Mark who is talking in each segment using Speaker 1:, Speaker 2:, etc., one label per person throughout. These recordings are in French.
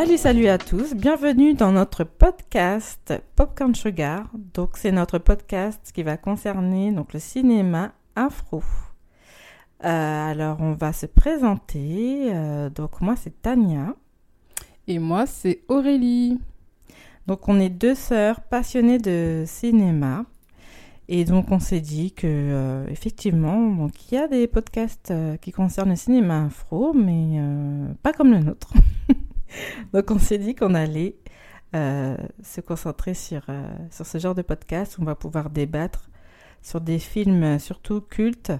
Speaker 1: Salut, salut à tous, bienvenue dans notre podcast Popcorn Sugar. Donc c'est notre podcast qui va concerner donc le cinéma afro. Euh, alors on va se présenter. Euh, donc moi c'est Tania.
Speaker 2: Et moi c'est Aurélie.
Speaker 1: Donc on est deux sœurs passionnées de cinéma. Et donc on s'est dit que euh, effectivement, donc il y a des podcasts qui concernent le cinéma afro, mais pas comme le nôtre. Donc on s'est dit qu'on allait se concentrer sur, sur ce genre de podcast on va pouvoir débattre sur des films surtout cultes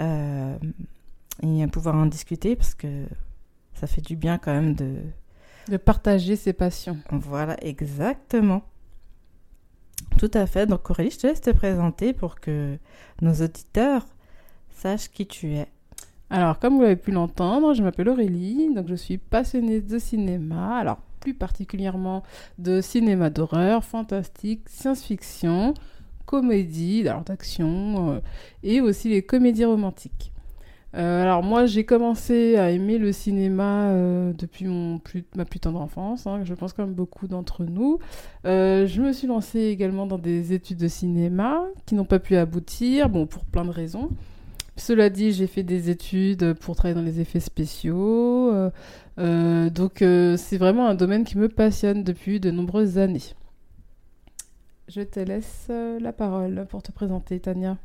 Speaker 1: euh, et pouvoir en discuter parce que ça fait du bien quand même de...
Speaker 2: De partager ses passions.
Speaker 1: Voilà, exactement. Tout à fait. Donc Aurélie, je te laisse te présenter pour que nos auditeurs sachent qui tu es.
Speaker 2: Alors, comme vous l'avez pu l'entendre, je m'appelle Aurélie, donc je suis passionnée de cinéma, alors plus particulièrement de cinéma d'horreur, fantastique, science-fiction, comédie, alors d'action, euh, et aussi les comédies romantiques. Euh, alors moi j'ai commencé à aimer le cinéma euh, depuis mon ma plus tendre enfance, hein, je pense comme beaucoup d'entre nous. je me suis lancée également dans des études de cinéma qui n'ont pas pu aboutir, pour plein de raisons. Cela dit, j'ai fait des études pour travailler dans les effets spéciaux. Donc c'est vraiment un domaine qui me passionne depuis de nombreuses années. Je te laisse la parole pour te présenter, Tania.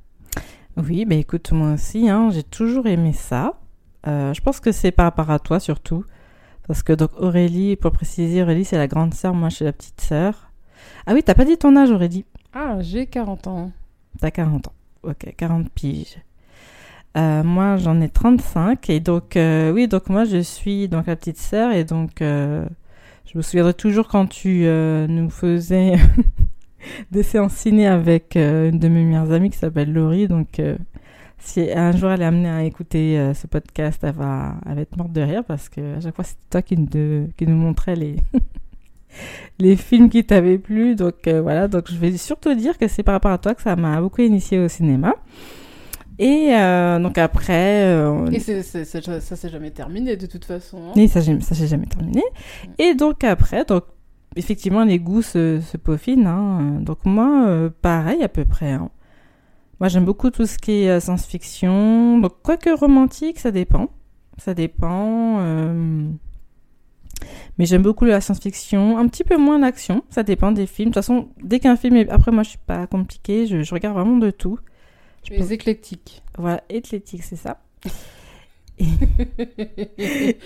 Speaker 1: Oui, bah écoute, moi aussi, hein, j'ai toujours aimé ça. je pense que c'est par rapport à toi surtout. Parce que donc Aurélie, pour préciser, Aurélie c'est la grande sœur, moi je suis la petite sœur. Ah oui, t'as pas dit ton âge Aurélie?
Speaker 2: Ah, j'ai 40 ans.
Speaker 1: T'as 40 ans. Ok, 40 piges. Euh, moi, j'en ai 35 et donc euh, oui, donc moi je suis donc la petite sœur et donc euh, je me souviendrai toujours quand tu nous faisais des séances ciné avec une de mes meilleures amies qui s'appelle Laurie. Donc si un jour elle est amenée à écouter ce podcast, elle va, elle va être morte de rire parce que à chaque fois c'était toi qui nous, qui nous montrait les les films qui t'avaient plu. Donc voilà, donc je vais surtout dire que c'est par rapport à toi que ça m'a beaucoup initié au cinéma. Et euh, donc après.
Speaker 2: Euh, et c'est, ça s'est jamais terminé de toute façon. Hein.
Speaker 1: Oui, ça, ça s'est jamais terminé. Et donc après, donc effectivement, les goûts se, se peaufinent. Hein. Donc moi, euh, pareil à peu près. Hein. Moi, j'aime beaucoup tout ce qui est science-fiction. Donc, quoique romantique, ça dépend. Ça dépend. Mais j'aime beaucoup la science-fiction, un petit peu moins l'action, ça dépend des films. De toute façon, dès qu'un film est... Après, moi, je suis pas compliquée, je, je regarde vraiment de tout.
Speaker 2: Je les éclectiques.
Speaker 1: Voilà, éclectique, c'est ça.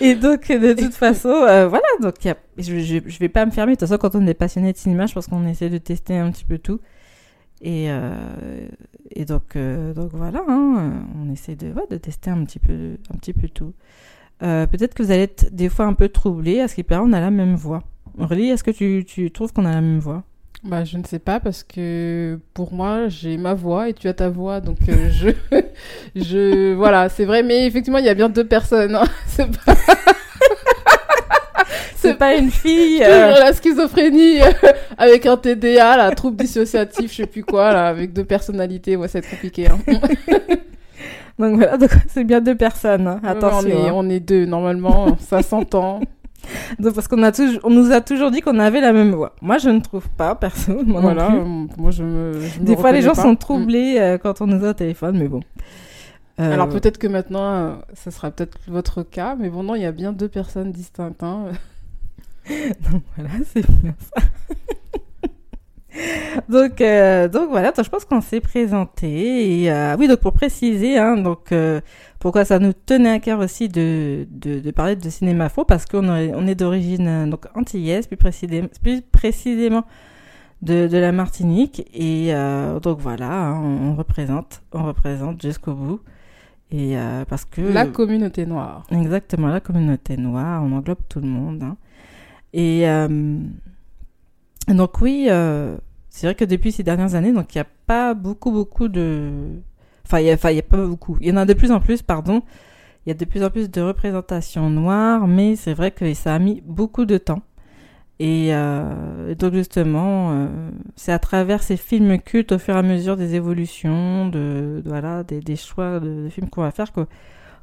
Speaker 1: Et... donc, de toute façon, euh, voilà, donc y a... je, je, vais pas me fermer. De toute façon, quand on est passionné de cinéma, je pense qu'on essaie de tester un petit peu tout. Et, euh, et donc, euh, donc voilà, hein, on essaie de, ouais, de tester un petit peu, un petit peu tout. Peut-être que vous allez être des fois un peu troublé à ce qu'il paraît, on a la même voix. Aurélie, est-ce que tu, tu trouves qu'on a la même voix?
Speaker 2: Bah, je ne sais pas parce que pour moi, j'ai ma voix et tu as ta voix. Donc, euh, je, je. Voilà, c'est vrai. Mais effectivement, il y a bien deux personnes. Hein. C'est pas.
Speaker 1: c'est pas une fille.
Speaker 2: Euh... La schizophrénie euh, avec un TDA, la trouble dissociatif, je sais plus quoi, là, avec deux personnalités. Ouais, ça va être compliqué. Hein.
Speaker 1: donc voilà, c'est bien deux personnes. Hein. Attention.
Speaker 2: on, est, on est deux, normalement, ça s'entend.
Speaker 1: parce qu'on a toujours, on nous a toujours dit qu'on avait la même voix. Moi, je ne trouve pas, perso. Moi voilà,
Speaker 2: euh, moi je me.
Speaker 1: Des fois, les gens sont troublés mm. euh, quand on nous a au téléphone, mais bon.
Speaker 2: Euh, Alors peut-être que maintenant, ça sera peut-être votre cas, mais bon, non, il y a bien deux personnes distinctes. Hein.
Speaker 1: donc voilà, c'est bien ça. donc, donc voilà, je pense qu'on s'est présenté. Et oui, donc pour préciser, hein, donc pourquoi ça nous tenait à cœur aussi de, de, parler de cinéma faux Parce qu'on on est d'origine euh, donc antillaise, plus, précisément, plus précisément de, de la Martinique. Et euh, donc voilà, hein, on, représente, on représente jusqu'au bout. Et euh, parce que
Speaker 2: la communauté noire.
Speaker 1: Exactement, la communauté noire, on englobe tout le monde. Hein. Et donc oui, c'est vrai que depuis ces dernières années, donc il n'y a pas beaucoup beaucoup de Enfin, il n'y a, pas beaucoup. Il y en a de plus en plus, pardon. il y a de plus en plus de représentations noires, mais c'est vrai que ça a mis beaucoup de temps. Et euh, donc justement, euh, c'est à travers ces films cultes, au fur et à mesure des évolutions, de, voilà, des, choix de, films qu'on va faire,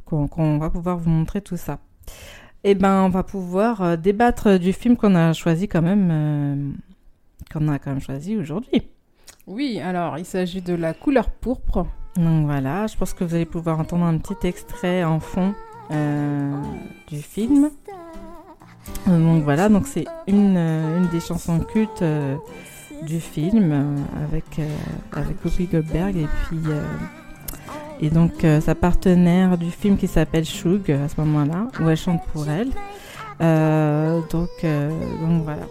Speaker 1: qu'on va pouvoir vous montrer tout ça. Et eh ben, on va pouvoir euh, débattre du film qu'on a choisi quand même, qu'on a quand même choisi aujourd'hui.
Speaker 2: Oui, alors il s'agit de La couleur pourpre.
Speaker 1: Donc voilà, je pense que vous allez pouvoir entendre un petit extrait en fond du film. Donc voilà, donc c'est une, euh, une des chansons cultes euh, du film euh, avec, avec Whoopi Goldberg et puis et donc sa partenaire du film qui s'appelle Shug à ce moment-là où elle chante pour elle. donc donc voilà.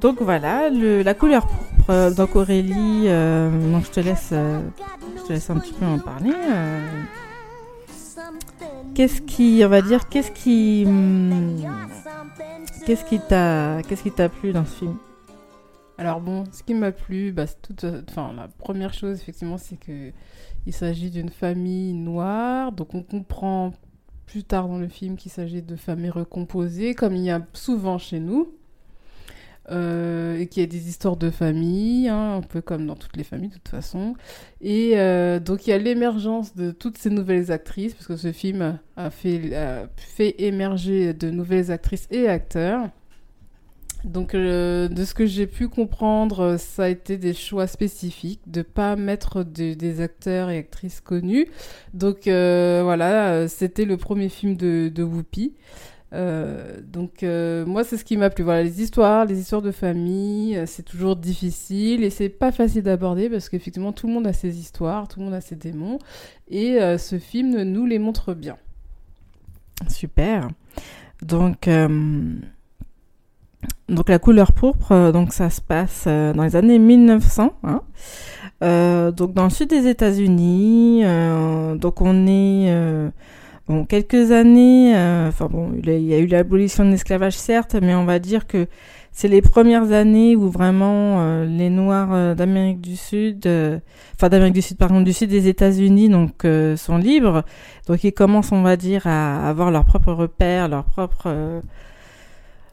Speaker 1: Donc voilà, la couleur pourpre. Donc Aurélie, donc je te laisse, je te laisse un petit peu en parler. Qu'est-ce qui, on va dire, qu'est-ce qui, hmm, qu'est-ce qui t'a, qu'est-ce qui t'a plu dans ce film?
Speaker 2: Alors bon, ce qui m'a plu, bah, toute, enfin la première chose effectivement, c'est que il s'agit d'une famille noire, donc on comprend plus tard dans le film qu'il s'agit de familles recomposées, comme il y a souvent chez nous. Euh, et qui a des histoires de famille, hein, un peu comme dans toutes les familles de toute façon. Et euh, donc il y a l'émergence de toutes ces nouvelles actrices, parce que ce film a fait émerger de nouvelles actrices et acteurs. Donc euh, de ce que j'ai pu comprendre, ça a été des choix spécifiques, de pas mettre des acteurs et actrices connus. Donc voilà, c'était le premier film de, Whoopi. Euh, donc euh, moi c'est ce qui m'a plu. Voilà les histoires, les histoires de famille, euh, c'est toujours difficile et c'est pas facile d'aborder parce qu'effectivement tout le monde a ses histoires, tout le monde a ses démons et ce film nous les montre bien.
Speaker 1: Super. Donc donc la couleur pourpre, donc ça se passe dans les années 1900. Hein. donc dans le sud des États-Unis. donc on est Bon, quelques années, euh, enfin bon, il y a eu l'abolition de l'esclavage certes, mais on va dire que c'est les premières années où vraiment euh, les Noirs euh, d'Amérique du Sud, enfin d'Amérique du Sud, pardon, du Sud des États-Unis, donc sont libres. Donc ils commencent, on va dire, à avoir leur propre repère, leur propre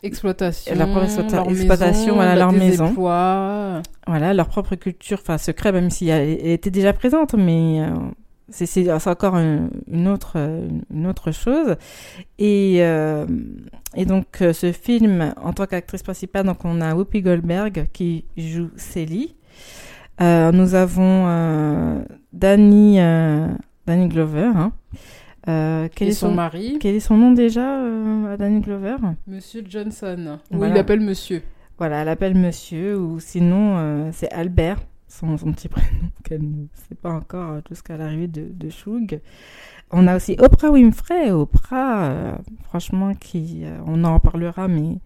Speaker 2: exploitation,
Speaker 1: leur propre exploitation, voilà leur maison, voilà leur propre culture, enfin secret même si elle, était déjà présente, mais c'est encore une, autre, une autre chose. Et, euh, et donc, euh, ce film, en tant qu'actrice principale, donc on a Whoopi Goldberg qui joue Célie. Euh, nous avons Danny, Danny Glover.
Speaker 2: Hein. Quel est son, mari
Speaker 1: Quel est son nom déjà, Danny Glover?
Speaker 2: Monsieur Johnson. Ou il appelle Monsieur.
Speaker 1: Voilà, elle appelle Monsieur, ou sinon c'est Albert son, petit prénom qu'elle ne sait pas encore euh, jusqu'à l'arrivée de, de Shug. On a aussi Oprah Winfrey, Oprah, euh, franchement, qui, euh, on en reparlera, mais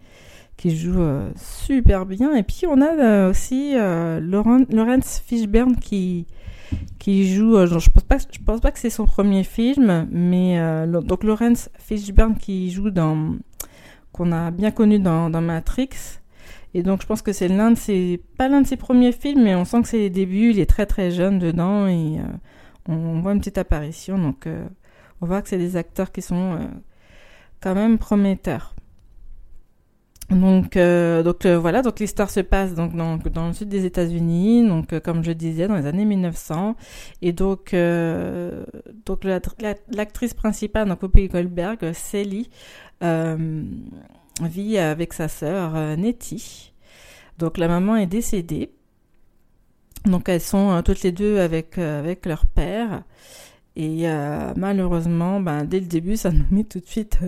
Speaker 1: qui joue super bien. Et puis on a aussi Laurence Fishburne qui, qui joue, je pense pas, je pense pas que c'est son premier film, mais donc Laurence Fishburne qui joue dans, qu'on a bien connu dans, Matrix. Et donc, je pense que c'est l'un de ses, pas l'un de ses premiers films, mais on sent que c'est les débuts. Il est très très jeune dedans et euh, on, voit une petite apparition. Donc, euh, on voit que c'est des acteurs qui sont euh, quand même prometteurs. Donc, donc voilà, donc l'histoire se passe donc dans, le sud des États-Unis, donc comme je disais dans les années 1900, et donc donc l'actrice principale, donc Poppy Goldberg, Sally, vit avec sa sœur euh, Nettie. Donc la maman est décédée. Donc elles sont euh, toutes les deux avec, euh, avec leur père. Et malheureusement, ben, dès le début, ça nous met tout de suite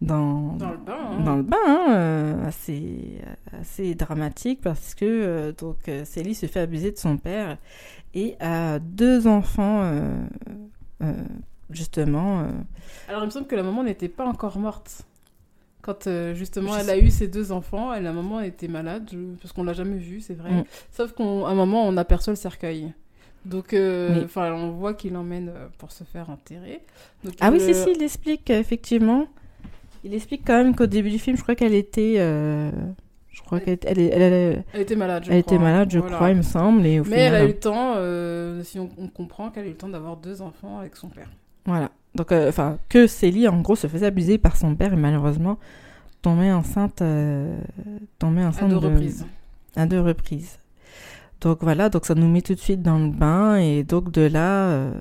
Speaker 1: dans,
Speaker 2: dans le bain, hein.
Speaker 1: dans le bain hein, assez, assez dramatique parce que donc Célie se fait abuser de son père et a deux enfants justement.
Speaker 2: Alors il me semble que la maman n'était pas encore morte. Quand euh, justement elle a eu ses deux enfants, moment, elle était malade, parce qu'on l'a jamais vue, c'est vrai. Mm. Sauf qu'à un moment, on aperçoit le cercueil. Donc, euh, on voit qu'il l'emmène euh, pour se faire enterrer.
Speaker 1: ah oui, si, si, il explique, effectivement. Il explique quand même qu'au début du film, je crois qu'elle était. Je crois qu'elle elle, elle, elle,
Speaker 2: Elle était malade, je
Speaker 1: elle
Speaker 2: crois.
Speaker 1: était malade, je
Speaker 2: Voilà.
Speaker 1: crois, il me semble. Et au
Speaker 2: Mais elle a eu le temps, euh, si on, on comprend qu'elle a eu le temps d'avoir deux enfants avec son père.
Speaker 1: Voilà. Donc, euh, enfin, que Célie, en gros, se faisait abuser par son père et malheureusement tombait enceinte, euh, tombait
Speaker 2: À
Speaker 1: enceinte
Speaker 2: deux
Speaker 1: de-
Speaker 2: reprises.
Speaker 1: à deux reprises. Donc voilà, donc ça nous met tout de suite dans le bain et donc de là, euh,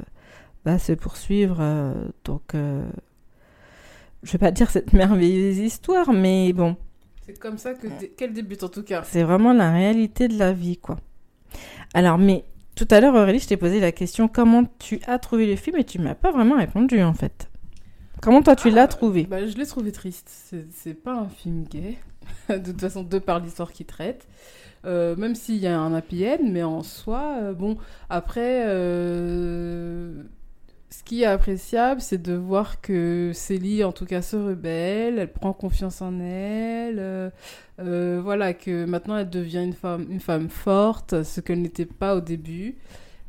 Speaker 1: va se poursuivre. euh, donc, euh, je vais pas dire cette merveilleuse histoire, mais bon,
Speaker 2: C'est comme ça que qu'elle débute en tout cas.
Speaker 1: c'est vraiment la réalité de la vie, quoi. Alors, mais tout à l'heure, Aurélie, je t'ai posé la question comment tu as trouvé le film et tu m'as pas vraiment répondu en fait. Comment toi tu l'as trouvé?
Speaker 2: Bah, je l'ai trouvé triste. C'est- C'est pas un film gay. de toute façon, de par l'histoire qu'il traite. Euh, même s'il y a un happy end, mais en soi, euh, bon, après, euh, ce qui est appréciable, c'est de voir que Célie, en tout cas, se rebelle, elle prend confiance en elle, euh, euh, voilà, que maintenant elle devient une femme, une forte, ce qu'elle n'était pas au début.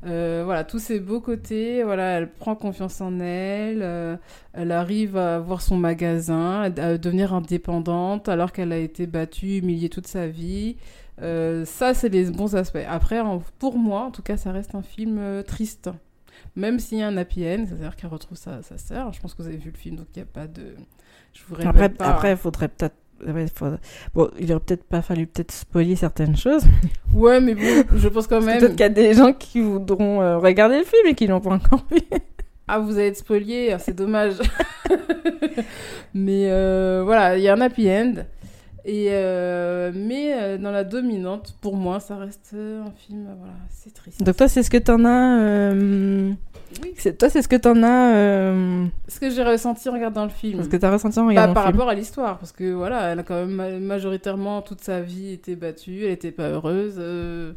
Speaker 2: Euh, voilà, tous ces beaux côtés, voilà, elle prend confiance en elle, elle arrive à voir son magasin, à devenir indépendante alors qu'elle a été battue, humiliée toute sa vie. Ça, c'est les bons aspects. Après, pour moi, en tout cas, ça reste un film triste. Même s'il y a un happy end, c'est-à-dire qu'elle retrouve sa, sa sœur. Je pense que vous avez vu le film, donc il n'y a pas de... Je vous
Speaker 1: Après,
Speaker 2: pas.
Speaker 1: après, il faudrait peut-être. Bon, il aurait peut-être pas fallu peut-être spoiler certaines choses.
Speaker 2: Ouais, mais bon, je pense quand même...
Speaker 1: Peut-être qu'il y a des gens qui voudront euh, regarder le film et qui l'ont pas encore vu.
Speaker 2: Ah, vous allez être spolié, ah, c'est dommage. mais euh, voilà, il y a un happy end. Et euh, mais euh, dans la dominante, pour moi, ça reste euh, un film, voilà, c'est triste.
Speaker 1: Donc toi, c'est ce que t'en as. euh,
Speaker 2: Oui.
Speaker 1: Toi, c'est ce que t'en as. euh,
Speaker 2: Ce que j'ai ressenti en regardant le film.
Speaker 1: Ce que t'as ressenti en
Speaker 2: Bah,
Speaker 1: regardant
Speaker 2: par
Speaker 1: le film.
Speaker 2: rapport à l'histoire, parce que voilà, elle a quand même ma- majoritairement toute sa vie été battue, elle était pas heureuse. euh,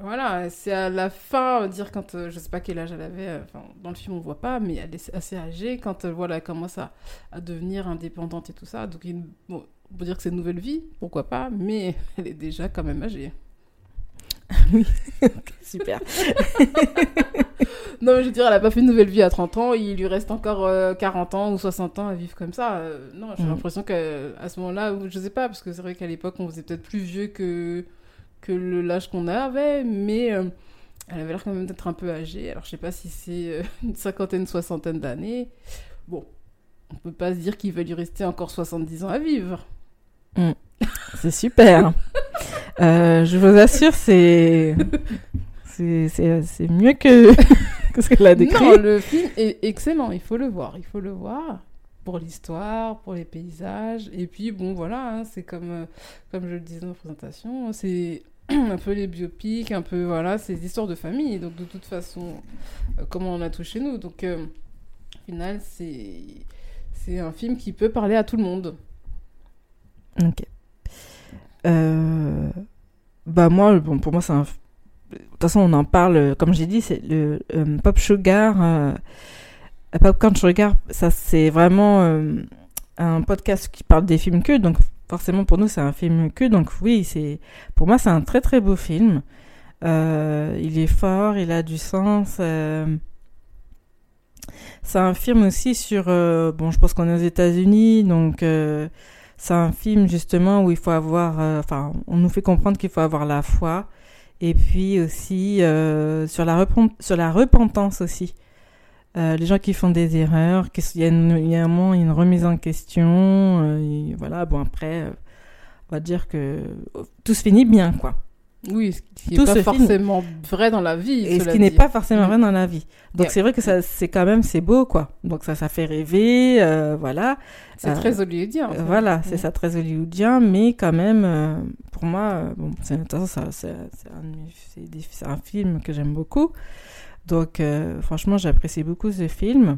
Speaker 2: voilà, c'est à la fin, dire quand, euh, je sais pas quel âge elle avait, euh, dans le film on voit pas, mais elle est assez âgée quand voilà, elle commence à, à devenir indépendante et tout ça. Donc, bon, on peut dire que c'est une nouvelle vie, pourquoi pas, mais elle est déjà quand même âgée.
Speaker 1: Super.
Speaker 2: Non, mais je veux dire, elle a pas fait une nouvelle vie à 30 ans, il lui reste encore euh, 40 ans ou 60 ans à vivre comme ça. Euh, non, j'ai
Speaker 1: Mhm.
Speaker 2: l'impression qu'à ce moment-là, je sais pas, parce que c'est vrai qu'à l'époque, on faisait peut-être plus vieux que, que le- l'âge qu'on avait, mais euh, elle avait l'air quand même d'être un peu âgée. Alors, je sais pas si c'est euh, une cinquantaine, soixantaine d'années. Bon, on peut pas se dire qu'il va lui rester encore 70 ans à vivre.
Speaker 1: C'est super. Euh, je vous assure, c'est. C'est mieux que, que ce qu'elle a décrit.
Speaker 2: Non, le film est excellent, il faut le voir, il faut le voir pour l'histoire, pour les paysages, et puis bon voilà, hein, c'est comme, euh, comme je le disais dans la présentation, c'est un peu les biopics, un peu voilà, c'est des histoires de famille, donc de toute façon, euh, comme on a tout chez nous, donc euh, au final c'est un film qui peut parler à tout le monde.
Speaker 1: Ok. Euh, Bah moi, bon, pour moi, c'est un... De toute façon, on en parle, comme j'ai dit, c'est le euh, Pop Sugar, euh, Popcorn Sugar, ça c'est vraiment euh, un podcast qui parle des films que, donc forcément pour nous c'est un film que, donc oui, c'est pour moi c'est un très très beau film. Euh, il est fort, il a du sens. euh, C'est un film aussi sur, euh, bon, je pense qu'on est aux États-Unis, donc euh, c'est un film justement où il faut avoir, euh, enfin, on nous fait comprendre qu'il faut avoir la foi, et puis aussi euh, sur la sur la repentance aussi. Euh, les gens qui font des erreurs, qu'il y a, une- il y a un moment une remise en question, euh, voilà. Bon après, on va dire que tout se finit bien, quoi.
Speaker 2: Oui, ce qui n'est
Speaker 1: Tout
Speaker 2: pas
Speaker 1: ce film-
Speaker 2: forcément vrai dans la vie.
Speaker 1: Et ce qui n'est pas forcément vrai dans la vie. Donc
Speaker 2: Yeah.
Speaker 1: c'est vrai que ça, c'est quand même, c'est beau, quoi. Donc ça, ça fait rêver, euh, voilà.
Speaker 2: C'est
Speaker 1: Euh,
Speaker 2: très hollywoodien.
Speaker 1: Euh,
Speaker 2: ça.
Speaker 1: voilà, c'est ça très hollywoodien, mais quand même, euh, pour moi, bon, c'est un, un film que j'aime beaucoup. Donc, franchement, j'apprécie beaucoup ce film.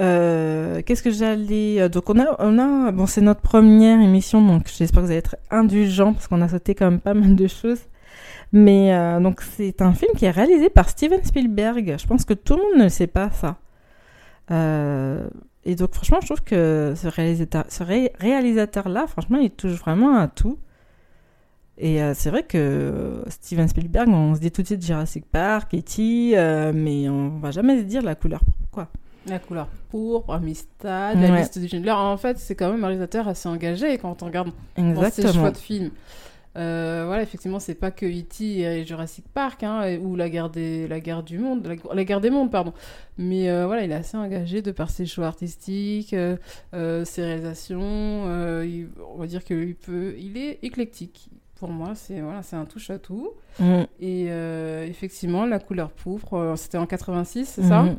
Speaker 1: Euh, Qu'est-ce que j'allais. euh, Donc, on a. On a bon, c'est notre première émission, donc j'espère que vous allez être indulgents parce qu'on a sauté quand même pas mal de choses. Mais euh, donc, c'est un film qui est réalisé par Steven Spielberg. Je pense que tout le monde ne le sait pas, ça. Et donc, franchement, je trouve que ce réalisateur, ce ré- réalisateur-là, franchement, il touche vraiment à tout. Et c'est vrai que Steven Spielberg, on se dit tout de suite Jurassic Park, E.T., mais on va jamais se dire la couleur pourquoi.
Speaker 2: La couleur pourpre, Amistad, la liste du Schindler. En fait, c'est quand même un réalisateur assez engagé quand on regarde dans ses choix de films. Euh, voilà, effectivement, c'est pas que E.T. et Jurassic Park, hein, ou la guerre, des, la guerre du monde, la, la guerre des mondes, pardon. Mais euh, voilà, il est assez engagé de par ses choix artistiques, euh, euh, ses réalisations. il- on va dire qu'il peut, il est éclectique. Pour moi, c'est voilà, c'est un touche à tout.
Speaker 1: Mm.
Speaker 2: Et effectivement, la couleur pourpre, c'était en 86, c'est ça?
Speaker 1: Mhm.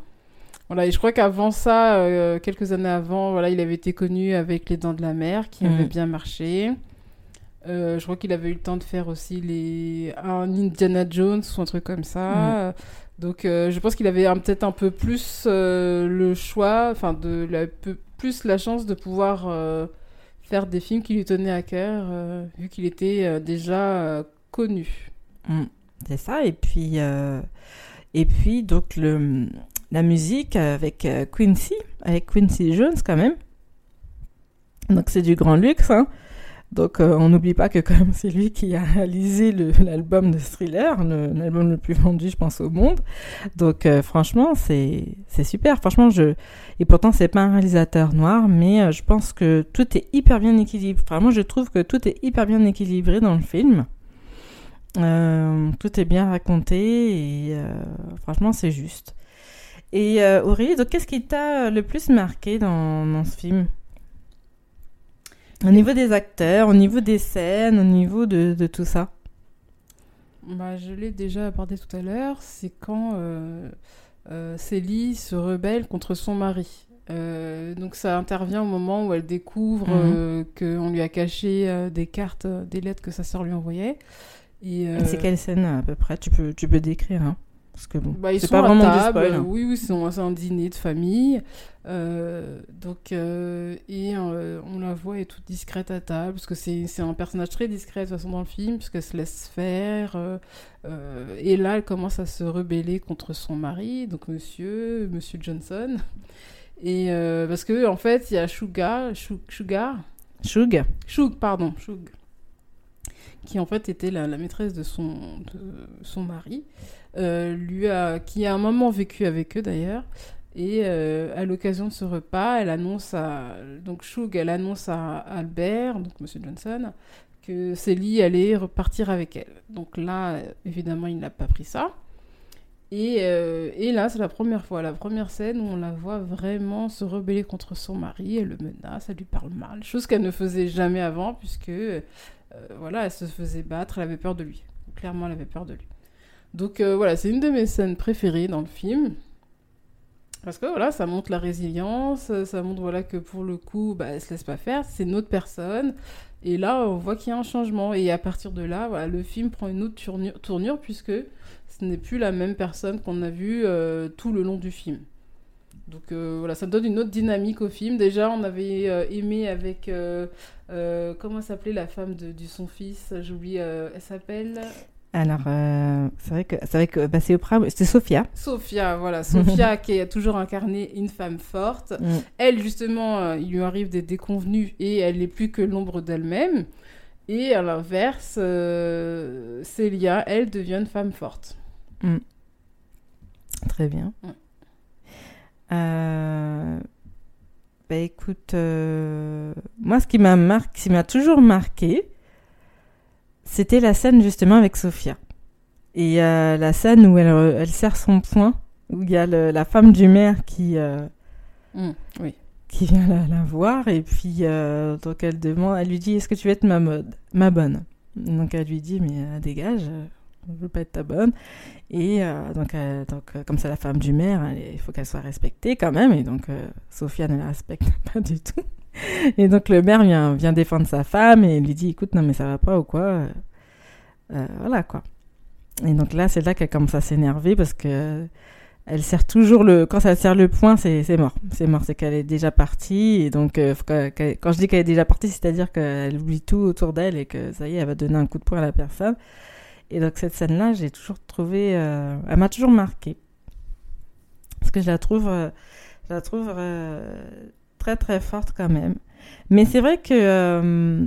Speaker 2: Voilà, et je crois qu'avant ça, euh, quelques années avant, voilà, il avait été connu avec Les Dents de la Mer, qui avait
Speaker 1: Mhm.
Speaker 2: bien marché. Euh, je crois qu'il avait eu le temps de faire aussi les... un Indiana Jones ou un truc comme ça.
Speaker 1: Mhm.
Speaker 2: Donc, euh, je pense qu'il avait peut-être un peu plus le choix, enfin, de la, plus la chance de pouvoir faire des films qui lui tenaient à cœur, vu qu'il était déjà connu.
Speaker 1: Mm. C'est ça. Et puis, et puis donc le, la musique avec euh, Quincy, avec Quincy Jones quand même. Donc c'est du grand luxe. hein. Donc euh, on n'oublie pas que quand même c'est lui qui a réalisé l'album de Thriller, le- l'album le plus vendu je pense au monde. Donc euh, franchement c'est super. Franchement je et pourtant c'est pas un réalisateur noir, mais je pense que tout est hyper bien équilibré. Vraiment je trouve que tout est hyper bien équilibré dans le film. Tout est bien raconté et franchement c'est juste. Et euh, Aurélie, donc qu'est-ce qui t'a le plus marqué dans, dans ce film? Au niveau des acteurs, au niveau des scènes, au niveau de, de tout ça?
Speaker 2: Bah, je l'ai déjà abordé tout à l'heure, c'est quand euh, euh, Célie se rebelle contre son mari. Euh, donc ça intervient au moment où elle découvre euh, qu'on lui a caché euh, des cartes, euh, des lettres que sa sœur lui envoyait. Et, euh,
Speaker 1: C'est quelle scène à peu près? Tu peux, tu peux décrire hein Parce que bon,
Speaker 2: bah,
Speaker 1: c'est pas vraiment du
Speaker 2: table.
Speaker 1: spoil. hein.
Speaker 2: Oui, oui, c'est un, dîner de famille. Euh, donc, euh, et euh, on la voit est toute discrète à table, parce que c'est un personnage très discret de toute façon dans le film, puisqu'elle se laisse faire. et là, elle commence à se rebeller contre son mari, donc monsieur, monsieur Johnson. Et parce que en fait, il y a Sugar, Shug- Sugar,
Speaker 1: Shug
Speaker 2: Shug, pardon, Shug, qui en fait était la, la maîtresse de son, de son mari, lui a, qui a un moment vécu avec eux d'ailleurs. Et euh, à l'occasion de ce repas, elle annonce à donc Shug, elle annonce à Albert, donc Monsieur Johnson, que Célie allait repartir avec elle. Donc là, euh, évidemment, il n'a pas pris ça. Et, euh, et là, c'est la première fois, la première scène où on la voit vraiment se rebeller contre son mari. Elle le menace, elle lui parle mal, chose qu'elle ne faisait jamais avant, puisque euh, voilà, elle se faisait battre, elle avait peur de lui. Clairement, elle avait peur de lui. Donc euh, voilà, c'est une de mes scènes préférées dans le film. Parce que voilà, ça montre la résilience, ça montre voilà que pour le coup, bah, elle se laisse pas faire, c'est une autre personne. Et là, on voit qu'il y a un changement. Et à partir de là, voilà, le film prend une autre tournure, puisque ce n'est plus la même personne qu'on a vue euh, tout le long du film. Donc euh, voilà, ça donne une autre dynamique au film. Déjà, on avait euh, aimé avec. euh, euh, comment s'appelait la femme de, son fils J'oublie, euh, elle s'appelle?
Speaker 1: Alors, euh, c'est vrai que, c'est vrai que bah, c'est Oprah, c'était Sophia.
Speaker 2: Sophia, voilà. Sophia qui a toujours incarné une femme forte.
Speaker 1: Mm.
Speaker 2: Elle, justement, euh, il lui arrive des déconvenus et elle n'est plus que l'ombre d'elle-même. Et à l'inverse, euh, Célia, elle devient une femme forte.
Speaker 1: Très bien. Euh, bah écoute, moi ce qui m'a marqué, ce qui m'a toujours marqué, c'était la scène justement avec Sophia. Et euh, la scène où elle, euh, elle serre son poing, où il y a le- la femme du maire qui, euh,
Speaker 2: oui.
Speaker 1: qui vient la, la voir et puis euh, donc elle demande, elle lui dit est-ce que tu veux être ma mode, ma bonne? Donc elle lui dit mais dégage, je veux pas être ta bonne. Et donc, donc comme c'est la femme du maire, il faut qu'elle soit respectée quand même et donc Sophia ne la respecte pas du tout. Et donc le maire vient défendre sa femme et lui dit écoute non mais ça va pas ou quoi, Euh, euh, voilà quoi. Et donc là c'est là qu'elle commence à s'énerver parce que elle serre toujours le. Quand elle serre le poing, c'est mort. C'est mort, c'est qu'elle est déjà partie. Et donc, euh, quand je dis qu'elle est déjà partie, c'est-à-dire qu'elle oublie tout autour d'elle et que ça y est, elle va donner un coup de poing à la personne. Et donc, cette scène-là, j'ai toujours trouvé. elle m'a toujours marquée. Parce que je la trouve, je la trouve très très forte quand même. Mais c'est vrai que. euh,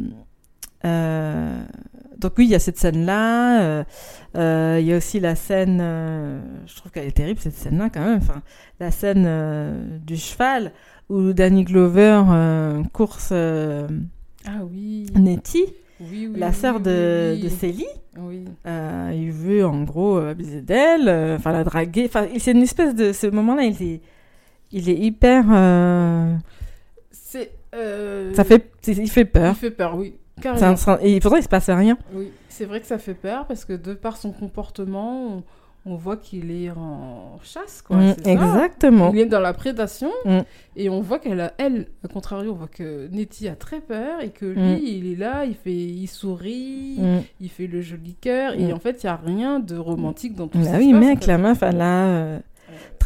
Speaker 1: euh, donc oui, il y a cette scène-là. euh, Il y a aussi la scène, je trouve qu'elle est terrible cette scène-là quand même. Enfin, la scène du cheval où Danny Glover course
Speaker 2: Ah oui.
Speaker 1: Nettie,
Speaker 2: Oui, oui.
Speaker 1: la sœur de,
Speaker 2: oui.
Speaker 1: de Célie.
Speaker 2: Oui.
Speaker 1: Euh, il veut en gros abuser d'elle, euh, enfin la draguer. Enfin, c'est une espèce de ce moment-là, il est, il est hyper. euh,
Speaker 2: C'est. euh,
Speaker 1: ça fait, il fait
Speaker 2: Il
Speaker 1: peur.
Speaker 2: fait peur, oui. Carrément.
Speaker 1: un- et pourtant il se passe rien.
Speaker 2: Oui, c'est vrai que ça fait peur parce que de par son comportement, on, on voit qu'il est en chasse, quoi.
Speaker 1: Mm,
Speaker 2: ça.
Speaker 1: exactement.
Speaker 2: Il est dans la prédation
Speaker 1: Mm.
Speaker 2: et on voit qu'elle, a, elle, au contrario, on voit que Nettie a très peur et que lui,
Speaker 1: Mm.
Speaker 2: il est là, il fait, il sourit, il fait le joli cœur et en fait, il y a rien de romantique dans tout ça.
Speaker 1: oui, mec, la meuf, elle a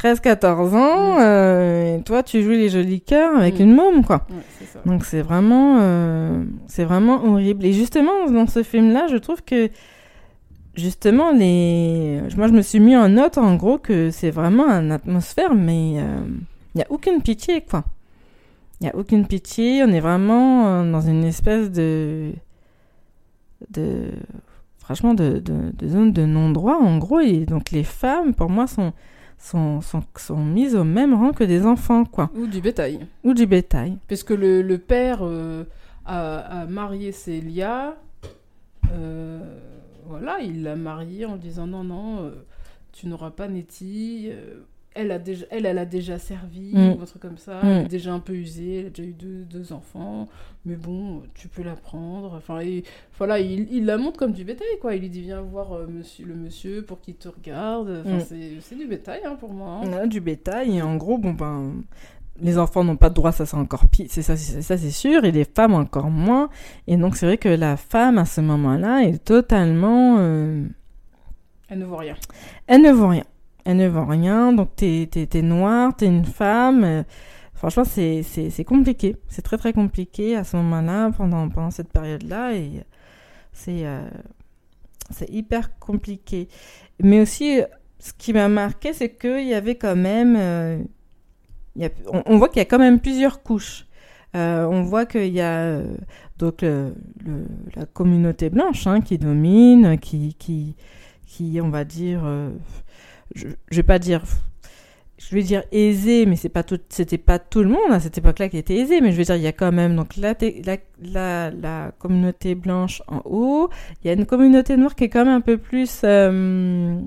Speaker 1: 13-14 ans, euh, et toi, tu joues les jolis cœurs avec une môme, quoi.
Speaker 2: Ouais, c'est ça.
Speaker 1: Donc c'est vraiment, euh, c'est vraiment horrible. Et justement, dans ce film-là, je trouve que, justement, les... moi, je me suis mis en note, en gros, que c'est vraiment une atmosphère, mais euh, il n'y a aucune pitié, quoi. Il n'y a aucune pitié, on est vraiment euh, dans une espèce de... de franchement, de, de, de zone de non-droit, en gros. Et donc les femmes, pour moi, sont, sont, sont, sont mises au même rang que des enfants, quoi.
Speaker 2: Ou du bétail.
Speaker 1: Ou du bétail.
Speaker 2: Parce que le, le père euh, a, a marié Célia. euh, voilà, il l'a mariée en disant non, non, euh, tu n'auras pas Nettie. Elle, a déjà, elle, elle a déjà servi,
Speaker 1: Mm.
Speaker 2: ou un truc comme ça.
Speaker 1: Mm.
Speaker 2: Elle est déjà un peu usée, elle a déjà eu deux, deux enfants. Mais bon, tu peux la prendre. Enfin, et, voilà, il, il la montre comme du bétail, quoi. Il lui dit viens voir euh, monsieur, le monsieur pour qu'il te regarde. Enfin,
Speaker 1: Mm.
Speaker 2: c'est- du bétail hein, pour moi. hein.
Speaker 1: On a du bétail et en gros, bon ben, les enfants n'ont pas de droit, ça c'est encore pire, c'est ça, c'est ça c'est sûr, et les femmes encore moins. Et donc c'est vrai que la femme à ce moment-là est totalement, euh,
Speaker 2: Elle ne voit rien.
Speaker 1: elle ne vaut rien, elle ne vaut rien. Donc t'es t'es t'es noire, t'es une femme. euh, franchement, c'est compliqué, c'est très très compliqué à ce moment-là pendant pendant cette période-là et c'est euh, hyper compliqué. Mais aussi, euh, ce qui m'a marqué, c'est qu'il y avait quand même. euh, on, voit qu'il y a quand même plusieurs couches. On voit qu'il y a donc la communauté blanche hein, qui domine, qui, qui, qui, on va dire, je, je vais pas dire, je vais dire aisée, mais c'est pas tout, c'était pas tout le monde à cette époque-là qui était aisé, mais je veux dire, il y a quand même donc la communauté blanche en haut, il y a une communauté noire qui est quand même un peu plus euh,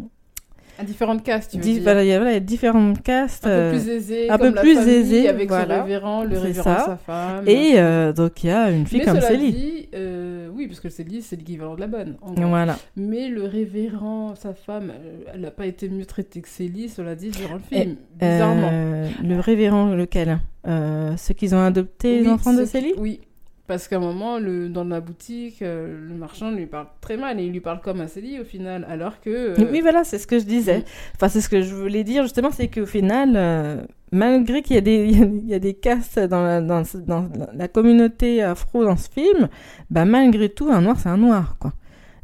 Speaker 2: À différentes castes, tu veux
Speaker 1: Di-
Speaker 2: dire.
Speaker 1: voilà, il y a voilà, il y a différentes castes.
Speaker 2: Un
Speaker 1: euh,
Speaker 2: peu plus aisé,
Speaker 1: un
Speaker 2: comme
Speaker 1: peu
Speaker 2: la
Speaker 1: plus
Speaker 2: famille, avec
Speaker 1: voilà.
Speaker 2: son révérend, le révérend
Speaker 1: ça.
Speaker 2: sa femme.
Speaker 1: et euh, donc il y a une fille
Speaker 2: Mais
Speaker 1: comme
Speaker 2: cela
Speaker 1: Célie.
Speaker 2: dit, euh, oui, parce que Célie, c'est l'équivalent de la bonne. en.
Speaker 1: Voilà.
Speaker 2: Mais le révérend, sa femme, euh, elle n'a pas été mieux traitée que Célie, cela dit, durant le
Speaker 1: Et,
Speaker 2: film. Bizarrement.
Speaker 1: Euh, le révérend, lequel? Euh, Ceux qui ont adopté les enfants de
Speaker 2: qui-
Speaker 1: Célie?
Speaker 2: Oui. Parce qu'à un moment, le, dans la boutique, euh, le marchand lui parle très mal et il lui parle comme à Célie au final, alors que. euh,
Speaker 1: Oui, voilà, c'est ce que je disais.
Speaker 2: Mm.
Speaker 1: Enfin, c'est ce que je voulais dire justement, c'est qu'au final, euh, malgré qu'il y a des, il y a- des castes dans la, dans, dans la communauté afro dans ce film, bah malgré tout, un noir, c'est un noir, quoi.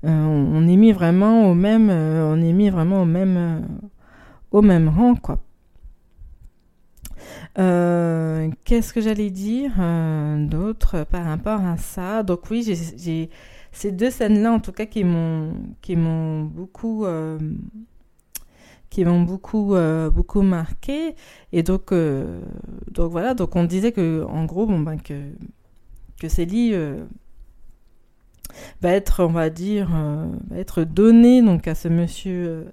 Speaker 1: Euh, on, on est mis vraiment au même, on est mis vraiment au même, au même rang, quoi. Euh, Qu'est-ce que j'allais dire euh, d'autre par rapport à ça? Donc oui, j'ai- ces deux scènes-là, en tout cas, qui m'ont qui m'ont beaucoup euh, qui m'ont beaucoup beaucoup marqué. Et donc donc voilà, donc on disait que en gros, bon ben que que Célie va être, on va dire, va être donnée donc à ce monsieur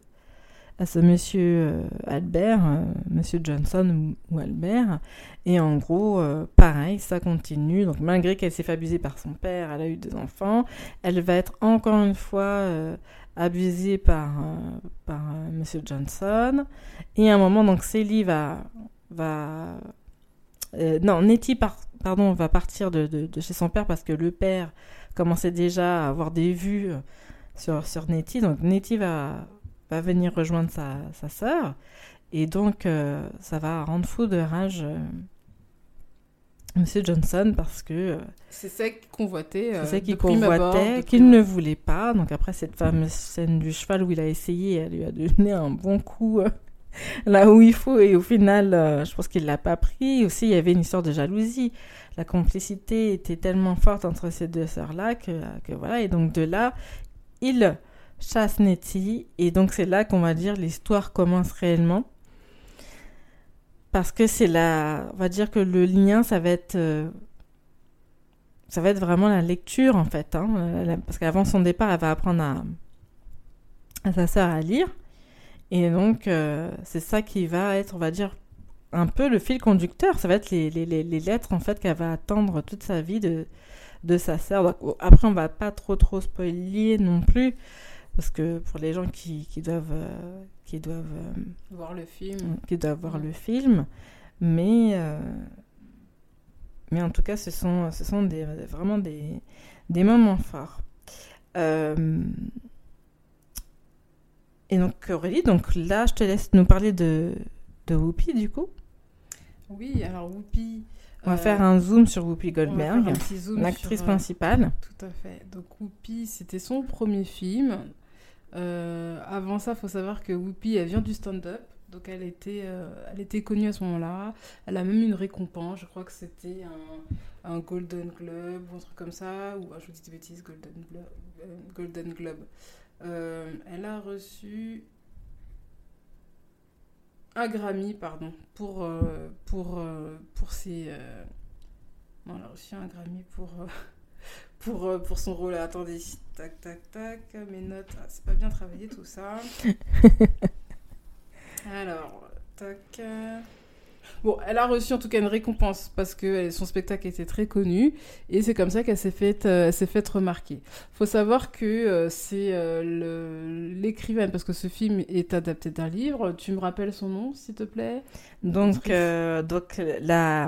Speaker 1: à ce monsieur euh, Albert, euh, monsieur Johnson ou, Albert. Et en gros, euh, pareil, ça continue. Donc malgré qu'elle s'est fait abuser par son père, elle a eu des enfants, elle va être encore une fois abusée par, par monsieur Johnson. Et à un moment, donc Célie va... va non, Nettie par- pardon, va partir de, de- de chez son père parce que le père commençait déjà à avoir des vues sur, sur Nettie. Donc Nettie va, va venir rejoindre sa, sa sœur. Et donc, euh, ça va rendre fou de rage euh, Monsieur Johnson parce que euh,
Speaker 2: C'est ça qu'il convoitait. euh,
Speaker 1: c'est ça
Speaker 2: de
Speaker 1: qu'il convoitait, qu'il ne voulait pas. Donc après cette fameuse scène du cheval où il a essayé, elle lui a donné un bon coup, euh, là où il faut. Et au final, euh, je pense qu'il l'a pas pris. Aussi, il y avait une histoire de jalousie. La complicité était tellement forte entre ces deux sœurs-là que, que voilà. Et donc de là, il chasse Nettie. Et donc c'est là qu'on va dire l'histoire commence réellement. Parce que c'est là, on va dire que le lien, ça va être, euh, ça va être vraiment la lecture en fait. Hein. Parce qu'avant son départ, elle va apprendre à, sa sœur à lire. Et donc, euh, c'est ça qui va être, on va dire, un peu le fil conducteur. Ça va être les lettres, en fait, qu'elle va attendre toute sa vie de, de sa sœur. Après, on va pas trop, trop spoiler non plus. Parce que pour les gens qui, qui doivent, euh, qui doivent euh,
Speaker 2: voir le film,
Speaker 1: qui doivent voir le film, mais mais en tout cas, ce sont, ce sont des, vraiment des, des moments forts. Euh, et donc Aurélie, donc là, je te laisse nous parler de, de Whoopi du coup.
Speaker 2: Oui, alors Whoopi.
Speaker 1: On va euh, faire un zoom sur Whoopi Goldberg, l'actrice euh, principale.
Speaker 2: Tout à fait. Donc Whoopi, c'était son premier film. Euh, avant ça, il faut savoir que Whoopi, elle vient du stand-up. Donc elle était, elle était connue à ce moment-là. Elle a même une récompense. Je crois que c'était un, Golden Globe ou un truc comme ça. Ou ah, je vous dis des bêtises, Golden, Golden Globe. Euh, elle a reçu un Grammy, pardon, pour, euh, pour, euh, pour ses... Non, elle a reçu un Grammy pour, pour, pour son rôle. Attendez, tac, tac, tac, mes notes, ah, c'est pas bien travaillé tout ça. Alors, tac... Bon, elle a reçu en tout cas une récompense parce que son spectacle était très connu et c'est comme ça qu'elle s'est faite, euh, s'est faite remarquer. Faut savoir que euh, c'est euh, l'écrivaine parce que ce film est adapté d'un livre. Tu me rappelles son nom, s'il te plaît?
Speaker 1: Donc, donc la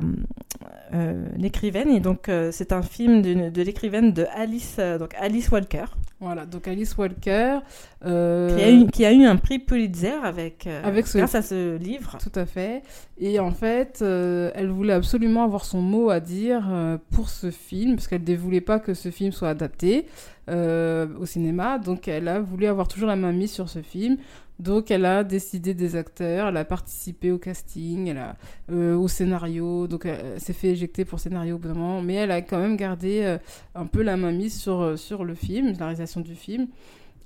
Speaker 1: l'écrivaine et donc c'est un film de l'écrivaine de Alice, donc Alice Walker.
Speaker 2: Voilà, donc Alice Walker.
Speaker 1: Euh, qui, a eu, qui, a eu, un prix Pulitzer avec, euh, avec ce... grâce à ce livre.
Speaker 2: Tout à fait. Et en fait, euh, elle voulait absolument avoir son mot à dire pour ce film, parce qu'elle ne voulait pas que ce film soit adapté au cinéma. Donc elle a voulu avoir toujours la main mise sur ce film. Donc elle a décidé des acteurs, elle a participé au casting, elle a, euh, au scénario, donc elle, s'est fait éjecter pour scénario au bout d'un moment, mais elle a quand même gardé euh, un peu la main mise sur, euh, sur le film, la réalisation du film.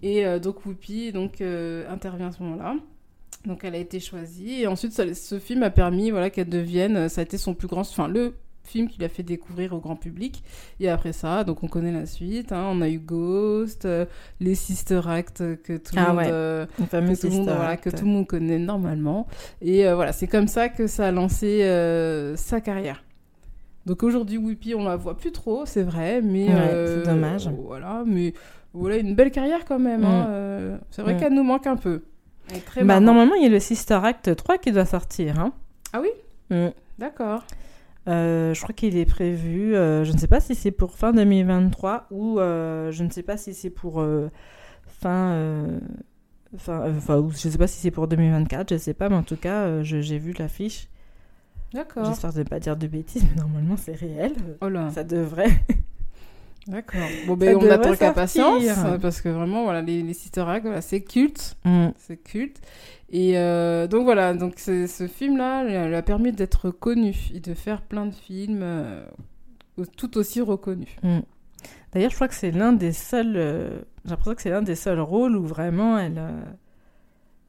Speaker 2: Et donc Whoopi donc, intervient à ce moment-là. Donc elle a été choisie et ensuite ce film a permis voilà qu'elle devienne ça a été son plus grand enfin le film qu'il a fait découvrir au grand public. Et après ça, donc on connaît la suite. Hein. on a eu Ghost, euh, les Sister Act que tout le ah monde, euh, que, tout le monde voilà, que tout le monde connaît normalement. Et euh, voilà, c'est comme ça que ça a lancé sa carrière. Donc aujourd'hui, Whoopi, on la voit plus trop, c'est vrai, mais
Speaker 1: c'est dommage.
Speaker 2: Voilà, mais voilà une belle carrière quand même. Hein. Mm. c'est vrai mm. qu'elle nous manque un peu.
Speaker 1: Bah, normalement, il y a le Sister Act 3 qui doit sortir. Hein.
Speaker 2: Ah oui
Speaker 1: mm.
Speaker 2: D'accord.
Speaker 1: Euh, je crois qu'il est prévu, euh, je ne sais pas si c'est pour fin 2023 ou euh, je ne sais pas si c'est pour fin, enfin, je ne sais pas si c'est pour 2024, je ne sais pas, mais en tout cas, j'ai vu l'affiche.
Speaker 2: D'accord.
Speaker 1: J'espère ne pas dire de bêtises, mais normalement c'est réel.
Speaker 2: Oh là.
Speaker 1: Ça devrait.
Speaker 2: D'accord. Bon, ben, on attend qu'à patience, parce que vraiment, voilà, les, les Sister c'est culte. Mm. C'est culte. Et euh, donc voilà, donc ce film-là lui a permis d'être connu et de faire plein de films euh, tout aussi reconnus.
Speaker 1: Mm. D'ailleurs, je crois que c'est l'un des seuls. Euh, j'ai l'impression que c'est l'un des seuls rôles où vraiment elle,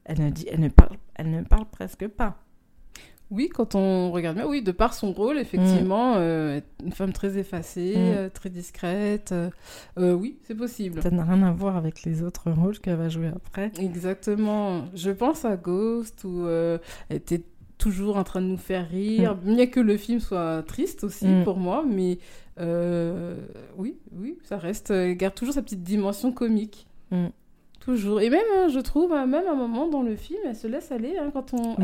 Speaker 1: elle ne dit, elle ne parle, elle ne parle presque pas.
Speaker 2: Oui, quand on regarde bien, oui, de par son rôle, effectivement, mm. euh, une femme très effacée, mm. euh, très discrète. Euh, oui, c'est possible.
Speaker 1: Ça n'a rien à voir avec les autres rôles qu'elle va jouer après.
Speaker 2: Exactement. Je pense à Ghost où elle était toujours en train de nous faire rire, mm. bien que le film soit triste aussi pour moi, mais oui, oui, ça reste, elle garde toujours sa petite dimension comique. Toujours. Et même, hein, je trouve, hein, même à un moment dans le film, elle se laisse aller. Hein, quand on,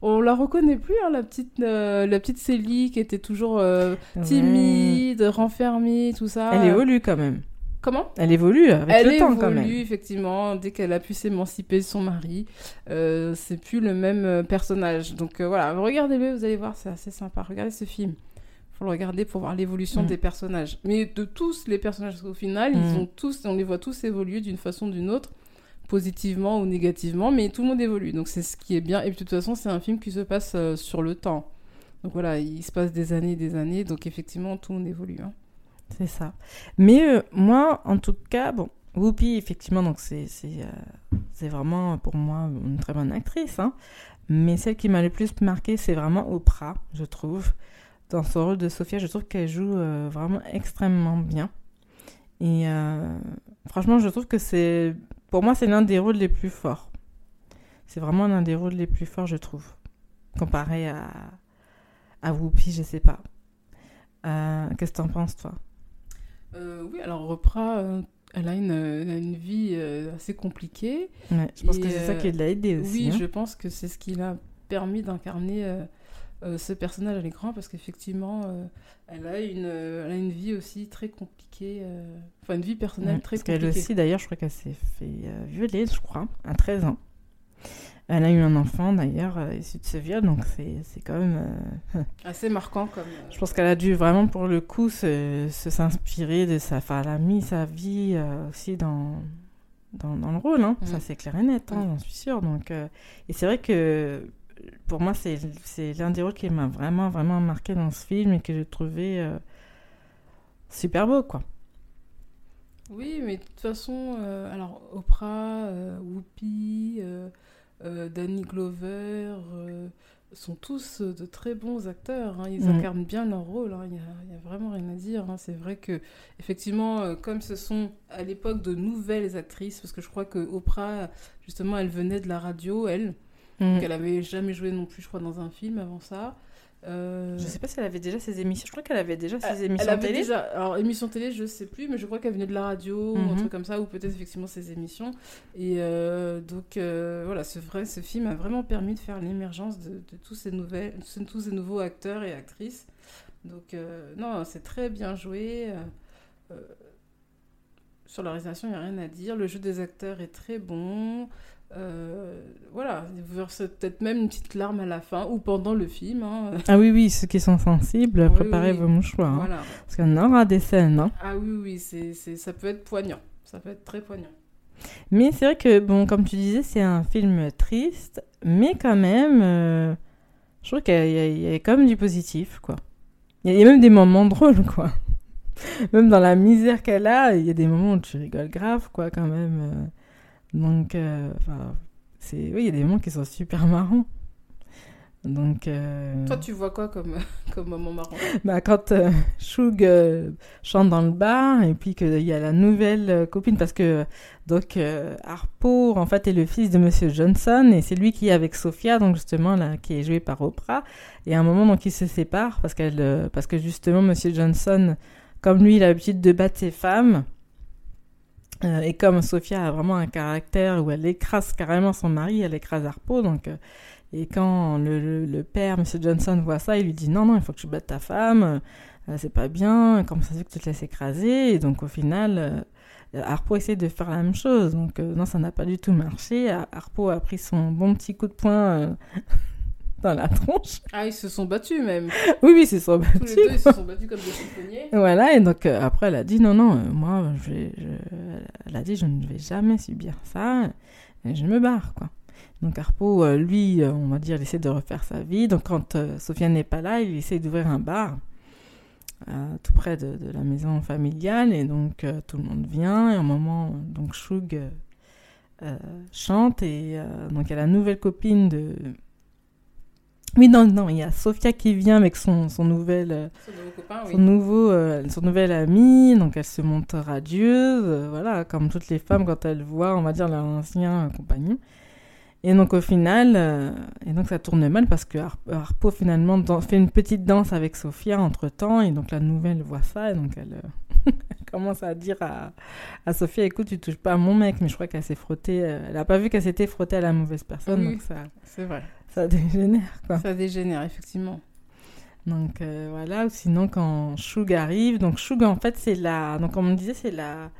Speaker 2: on la reconnaît plus, la petite, euh, la petite Célie qui était toujours euh, timide, renfermée, tout ça.
Speaker 1: Elle évolue quand même.
Speaker 2: Comment?
Speaker 1: Elle évolue avec
Speaker 2: elle
Speaker 1: le temps quand même. Elle
Speaker 2: évolue effectivement dès qu'elle a pu s'émanciper de son mari. Euh, c'est plus le même personnage. Donc voilà, regardez-le, vous allez voir, c'est assez sympa. Regardez ce film faut le regarder pour voir l'évolution mm. des personnages. Mais de tous les personnages, au final, ils mm. ont tous, on les voit tous évoluer d'une façon ou d'une autre positivement ou négativement, mais tout le monde évolue. Donc c'est ce qui est bien. Et puis de toute façon, c'est un film qui se passe euh, sur le temps. Donc voilà, il se passe des années et des années. Donc effectivement, tout le monde évolue. hein.
Speaker 1: C'est ça. Mais euh, moi, en tout cas, bon, Whoopi, effectivement, donc c'est euh, vraiment pour moi une très bonne actrice. hein. Mais celle qui m'a le plus marqué, c'est vraiment Oprah, je trouve. Dans son rôle de Sophia, je trouve qu'elle joue euh, vraiment extrêmement bien. Et franchement, je trouve que c'est, pour moi, c'est l'un des rôles les plus forts. C'est vraiment l'un des rôles les plus forts, je trouve, comparé à à Whoopi, je sais pas. Euh, Qu'est-ce que t'en penses, toi?
Speaker 2: Euh, oui, alors Oprah, euh, elle a une, elle a une vie assez compliquée.
Speaker 1: Ouais, je pense
Speaker 2: Et,
Speaker 1: que c'est ça qui l'a aidé aussi.
Speaker 2: Oui,
Speaker 1: hein.
Speaker 2: je pense que c'est ce qui l'a permis d'incarner euh, ce personnage à l'écran parce qu'effectivement, euh, elle, a une, euh, elle a une vie aussi très compliquée, enfin une vie personnelle très
Speaker 1: parce qu'elle
Speaker 2: compliquée.
Speaker 1: aussi, d'ailleurs, je crois qu'elle s'est fait violer, je crois, à 13 ans. Elle a eu un enfant, d'ailleurs, issu de ce viol, donc c'est quand même...
Speaker 2: Assez marquant comme.
Speaker 1: Je pense qu'elle a dû vraiment, pour le coup, se se- s'inspirer de sa... Enfin, elle a mis sa vie aussi dans, dans, dans le rôle, hein.
Speaker 2: Mm.
Speaker 1: ça c'est clair et net, hein,
Speaker 2: Mm.
Speaker 1: j'en suis sûre. Donc, Et c'est vrai que, pour moi, c'est l'un des rôles qui m'a vraiment, vraiment marqué dans ce film et que j'ai trouvé euh, super beau, quoi.
Speaker 2: Oui, mais de toute façon, euh, alors Oprah, euh, Whoopi, Danny Glover sont tous de très bons acteurs. hein. Ils
Speaker 1: Mhm.
Speaker 2: incarnent bien leur rôle. hein. Il n'y a, il y a vraiment rien à dire. hein. C'est vrai que, effectivement, comme ce sont à l'époque de nouvelles actrices, parce que je crois que Oprah, justement, elle venait de la radio, elle,
Speaker 1: Mm.
Speaker 2: qu'elle avait jamais joué non plus, je crois, dans un film avant ça. Euh,
Speaker 1: Je sais pas si elle avait déjà ses émissions. Je crois qu'elle avait déjà ses
Speaker 2: elle
Speaker 1: émissions
Speaker 2: avait
Speaker 1: télé.
Speaker 2: déjà, alors émission télé, je sais plus, mais je crois qu'elle venait de la radio ou un
Speaker 1: Mhm.
Speaker 2: truc comme ça, ou peut-être effectivement ses émissions. Et euh, donc euh, voilà, ce vrai, ce film a vraiment permis de faire l'émergence de, de tous ces nouvelles, de tous ces nouveaux acteurs et actrices. Donc euh, non, c'est très bien joué. sur la réalisation, il n'y a rien à dire. Le jeu des acteurs est très bon. Euh, voilà, peut-être même une petite larme à la fin ou pendant le film. hein.
Speaker 1: Ah oui, oui, ceux qui sont sensibles,
Speaker 2: Oui,
Speaker 1: préparez
Speaker 2: oui.
Speaker 1: vos mouchoirs. hein. Parce en aura des scènes. hein.
Speaker 2: Ah oui, oui, c'est, c'est, ça peut être poignant. Ça peut être très poignant.
Speaker 1: Mais c'est vrai que, bon, comme tu disais, c'est un film triste, mais quand même, euh, je trouve qu'il y, a- il y a- il y a quand même du positif, quoi. Il y a- il y a même des moments drôles, quoi. Même dans la misère qu'elle a, il y a des moments où tu rigoles grave, quoi, quand même. Donc, euh, enfin, c'est... Oui, il y a des moments qui sont super marrants. Donc... euh,
Speaker 2: Toi, tu vois quoi comme, comme moment marrant?
Speaker 1: Bah, quand euh, Shug euh, chante dans le bar et puis qu'il y a la nouvelle copine parce que donc Harpo en fait est le fils de Monsieur Johnson et c'est lui qui est avec Sophia donc justement là qui est joué par Oprah et à un moment donc ils se séparent parce qu'elle parce que justement Monsieur Johnson comme lui il a l'habitude de battre ses femmes euh, et comme Sophia a vraiment un caractère où elle écrase carrément son mari elle écrase Harpo donc euh, et quand le, le- père, Monsieur Johnson, voit ça, il lui dit non, non, il faut que tu battes ta femme, euh, c'est pas bien, comment ça se fait que tu te laisses écraser? Et donc au final, euh, Harpo essaie de faire la même chose. Donc euh, non, ça n'a pas du tout marché. Har- Harpo a pris son bon petit coup de poing euh, dans la tronche.
Speaker 2: Ah, ils se sont battus même.
Speaker 1: Oui, oui, c'est son
Speaker 2: Tous les deux, ils se sont battus comme des chiffonniers.
Speaker 1: Voilà, et donc euh, après, elle a dit non, non, euh, moi, je vais, je- elle a dit je ne vais jamais subir ça, et je me barre, quoi. Donc Harpo, euh, lui, on va dire, il essaie de refaire sa vie. Donc quand Sofiane n'est pas là, il essaie d'ouvrir un bar tout près de, de la maison familiale, et donc tout le monde vient, et au moment, donc Shug chante, et donc il y a la nouvelle copine de... Oui, non, non, il y a Sofia qui vient avec son, son nouvel... euh,
Speaker 2: Ce nouveau copain, oui.
Speaker 1: son nouveau euh, son nouvelle amie donc elle se montre radieuse euh, voilà comme toutes les femmes quand elles voient on va dire leur ancien euh, compagnon et donc au final et donc ça tourne mal parce que Har- Harpo finalement fait une petite danse avec Sophia entre temps et donc la nouvelle voit ça et donc elle, commence à dire à, à Sophia écoute tu touches pas à mon mec mais je crois qu'elle s'est frottée elle a pas vu qu'elle s'était frottée à la mauvaise personne
Speaker 2: Oui.
Speaker 1: donc ça
Speaker 2: C'est vrai.
Speaker 1: Ça dégénère quoi
Speaker 2: Ça dégénère, effectivement.
Speaker 1: donc euh, voilà, ou sinon quand Shug arrive, donc Shug en fait c'est la, donc comme on disait c'est la,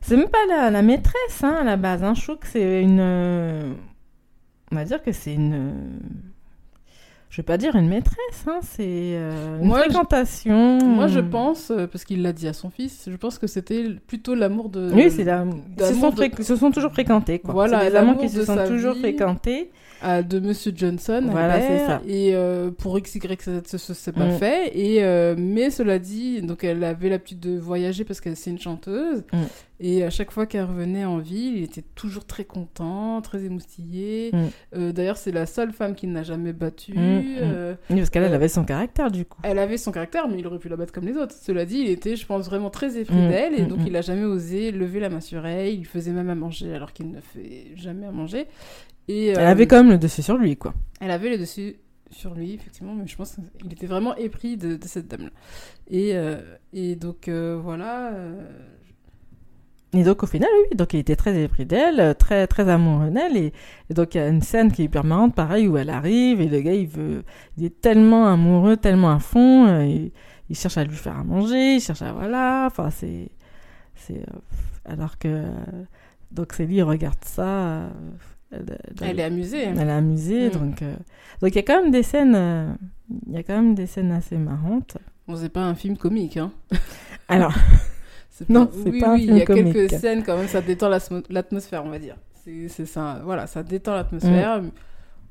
Speaker 1: c'est même pas la, la maîtresse hein, à la base, hein. Shug c'est une, euh, on va dire que c'est une, je vais pas dire une maîtresse, hein, c'est euh, une
Speaker 2: Moi, je-
Speaker 1: fréquentation.
Speaker 2: Moi, je pense, euh, parce qu'il l'a dit à son fils, je pense que c'était plutôt l'amour de.
Speaker 1: Oui, c'est la... ils se, sont
Speaker 2: de-
Speaker 1: fré- se sont toujours fréquentés. Quoi.
Speaker 2: Voilà,
Speaker 1: c'est des amants
Speaker 2: l'amour
Speaker 1: qui se sont toujours
Speaker 2: vie.
Speaker 1: fréquentés.
Speaker 2: De Monsieur Johnson.
Speaker 1: Voilà, c'est ça.
Speaker 2: Et euh, pour X, Y, Z, ce ce- c'est pas
Speaker 1: Mm.
Speaker 2: fait. Et, euh, mais cela dit, donc elle avait l'habitude de voyager parce qu'elle c'est une chanteuse.
Speaker 1: Mm.
Speaker 2: Et à chaque fois qu'elle revenait en ville, il était toujours très content, très émoustillé.
Speaker 1: Mm.
Speaker 2: Euh, D'ailleurs, c'est la seule femme qu'il n'a jamais battue.
Speaker 1: Oui, parce qu'elle elle avait son caractère, du coup.
Speaker 2: Elle avait son caractère, mais il aurait pu la battre comme les autres. Cela dit, il était, je pense, vraiment très
Speaker 1: Mm,
Speaker 2: d'elle, et donc il a jamais osé lever la main sur elle. Il faisait même à manger alors qu'il ne fait jamais à manger. Et,
Speaker 1: Elle
Speaker 2: euh,
Speaker 1: avait quand même le dessus sur lui, quoi.
Speaker 2: elle avait le dessus sur lui, effectivement, mais je pense qu'il était vraiment épris de, de cette dame-là. Et, euh, et donc, euh, voilà.
Speaker 1: Et donc, au final, oui, donc il était très épris d'elle, très, très amoureux d'elle. Et, et donc, il y a une scène qui est hyper marrante, pareil, où elle arrive, et le gars, il veut. Il est tellement amoureux, tellement à fond, euh, il, il cherche à lui faire à manger, il cherche à. Voilà. Enfin, c'est. c'est euh, alors que. euh, donc, Célie regarde ça. Euh, elle,
Speaker 2: est amusée.
Speaker 1: elle est amusée,
Speaker 2: Mm.
Speaker 1: donc. euh, donc, il y a quand même des scènes. euh, Il y a quand même des scènes assez marrantes.
Speaker 2: Bon, c'est pas un film comique, hein.
Speaker 1: Alors, Non, c'est
Speaker 2: oui,
Speaker 1: pas un
Speaker 2: oui,
Speaker 1: film
Speaker 2: il y a
Speaker 1: comique.
Speaker 2: quelques scènes quand même, ça détend l'atmosphère, on va dire. C'est ça, voilà, ça détend l'atmosphère.
Speaker 1: Mm.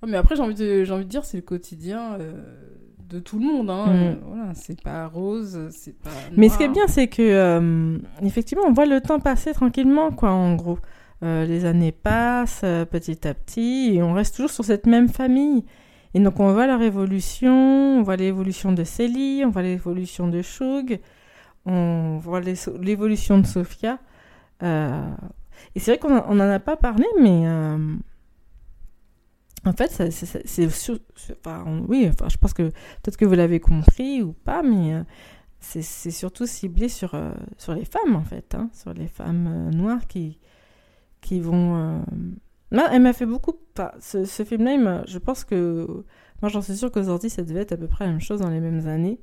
Speaker 2: Mais après, j'ai envie, de- j'ai envie de dire, c'est le quotidien euh, de tout le monde. Hein.
Speaker 1: Mm.
Speaker 2: Euh, voilà, c'est pas rose, c'est pas.
Speaker 1: Mais ce qui est bien, c'est que effectivement, on voit le temps passer tranquillement, quoi, en gros. Euh, les années passent euh, petit à petit et on reste toujours sur cette même famille. Et donc on voit leur évolution, on voit l'évolution de Célie, on voit l'évolution de Shug, on voit l'évolution de Sophia. Euh, et c'est vrai qu'on n'en a pas parlé, mais en fait, c'est- enfin, oui, enfin, je pense que peut-être que vous l'avez compris ou pas, mais c'est surtout ciblé sur, sur les femmes, en fait, hein, sur les femmes noires qui, qui vont... euh, Là, elle m'a fait beaucoup... enfin, ce, ce film-là, je pense que... Moi, j'en suis sûre qu'aujourd'hui, ça devait être à peu près la même chose dans les mêmes années.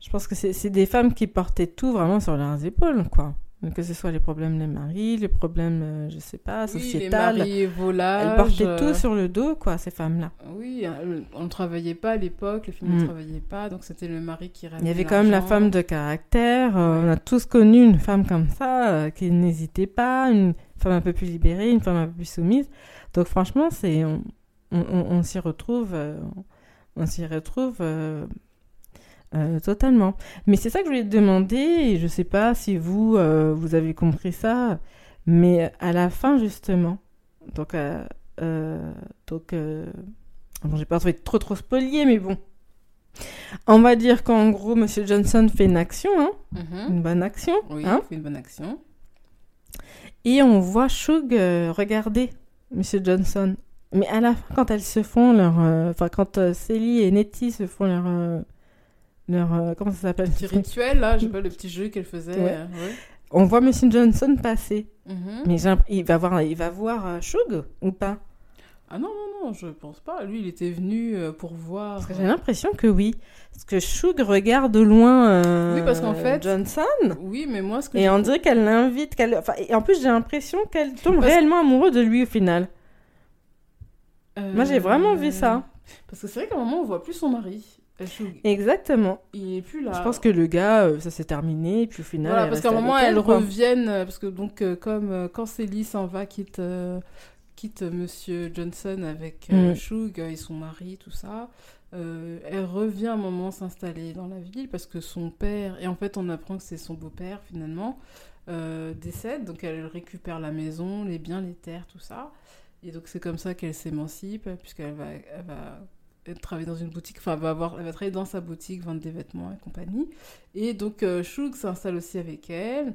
Speaker 1: Je pense que c'est des femmes qui portaient tout vraiment sur leurs épaules, quoi. Que ce soit les problèmes des maris, les problèmes, euh, je sais pas,
Speaker 2: Oui, les
Speaker 1: sociétals.
Speaker 2: maris volages,
Speaker 1: Elles portaient
Speaker 2: euh,
Speaker 1: tout sur le dos, quoi, ces femmes-là.
Speaker 2: Oui, euh, on ne travaillait pas à l'époque, les filles ne
Speaker 1: Mm.
Speaker 2: travaillaient pas, donc c'était le mari qui ramenait
Speaker 1: Il y avait quand même la femme de caractère. euh, On a tous connu une femme comme ça, euh, qui n'hésitait pas, une femme un peu plus libérée, une femme un peu plus soumise. Donc franchement, c'est on, on, s'y retrouve, euh, on s'y retrouve euh, euh, totalement. Mais c'est ça que je voulais te demander, et je sais pas si vous euh, vous avez compris ça, mais à la fin justement, donc euh, euh, donc euh, bon, j'ai pas trouvé trop trop spolié, mais bon. On va dire qu'en gros, Monsieur Johnson fait une action, hein,
Speaker 2: Mhm.
Speaker 1: une bonne action,
Speaker 2: Oui,
Speaker 1: hein,
Speaker 2: fait une bonne action.
Speaker 1: Et on voit Shug euh, regarder Monsieur Johnson. Mais à la fin, quand elles se font leur, euh, enfin quand euh, Célie et Nettie se font leur, euh, leur, euh, comment ça s'appelle?
Speaker 2: Petit rituel, là, je sais pas, le petit jeu qu'elle faisait.
Speaker 1: Ouais.
Speaker 2: euh, ouais.
Speaker 1: On voit Monsieur Johnson passer.
Speaker 2: Mhm.
Speaker 1: Mais il va voir, il va voir euh, Shug ou pas?
Speaker 2: Ah non, non, non, je pense pas. Lui, il était venu euh, pour voir.
Speaker 1: Parce que j'ai l'impression que oui, parce que Shug regarde de loin euh,
Speaker 2: Oui, parce qu'en fait-
Speaker 1: Johnson.
Speaker 2: Oui, mais moi, ce que
Speaker 1: Et on dirait qu'elle l'invite. Qu'elle... Enfin, et en plus, j'ai l'impression qu'elle tombe
Speaker 2: Parce-
Speaker 1: réellement amoureuse de lui au final. Moi, j'ai vraiment vu ça.
Speaker 2: Euh, Parce que c'est vrai qu'à un moment, on voit plus son mari.
Speaker 1: Exactement.
Speaker 2: Il est plus là.
Speaker 1: Je pense que le gars, euh, ça s'est terminé. Et puis au final.
Speaker 2: Voilà, parce qu'à un moment, elles reviennent. euh, Parce que, donc, euh, comme euh, quand Célie s'en va, quitte, euh, quitte Monsieur Johnson avec euh,
Speaker 1: Mm.
Speaker 2: Shug et son mari, tout ça, euh, elle revient un moment s'installer dans la ville parce que son père. Et en fait, on apprend que c'est son beau-père finalement. euh, décède, donc elle récupère la maison, les biens, les terres, tout ça. Et donc c'est comme ça qu'elle s'émancipe, puisqu'elle va, elle va elle travailler dans une boutique, enfin elle va, avoir, elle va travailler dans sa boutique, vendre des vêtements et compagnie. Et donc Shug s'installe aussi avec elle.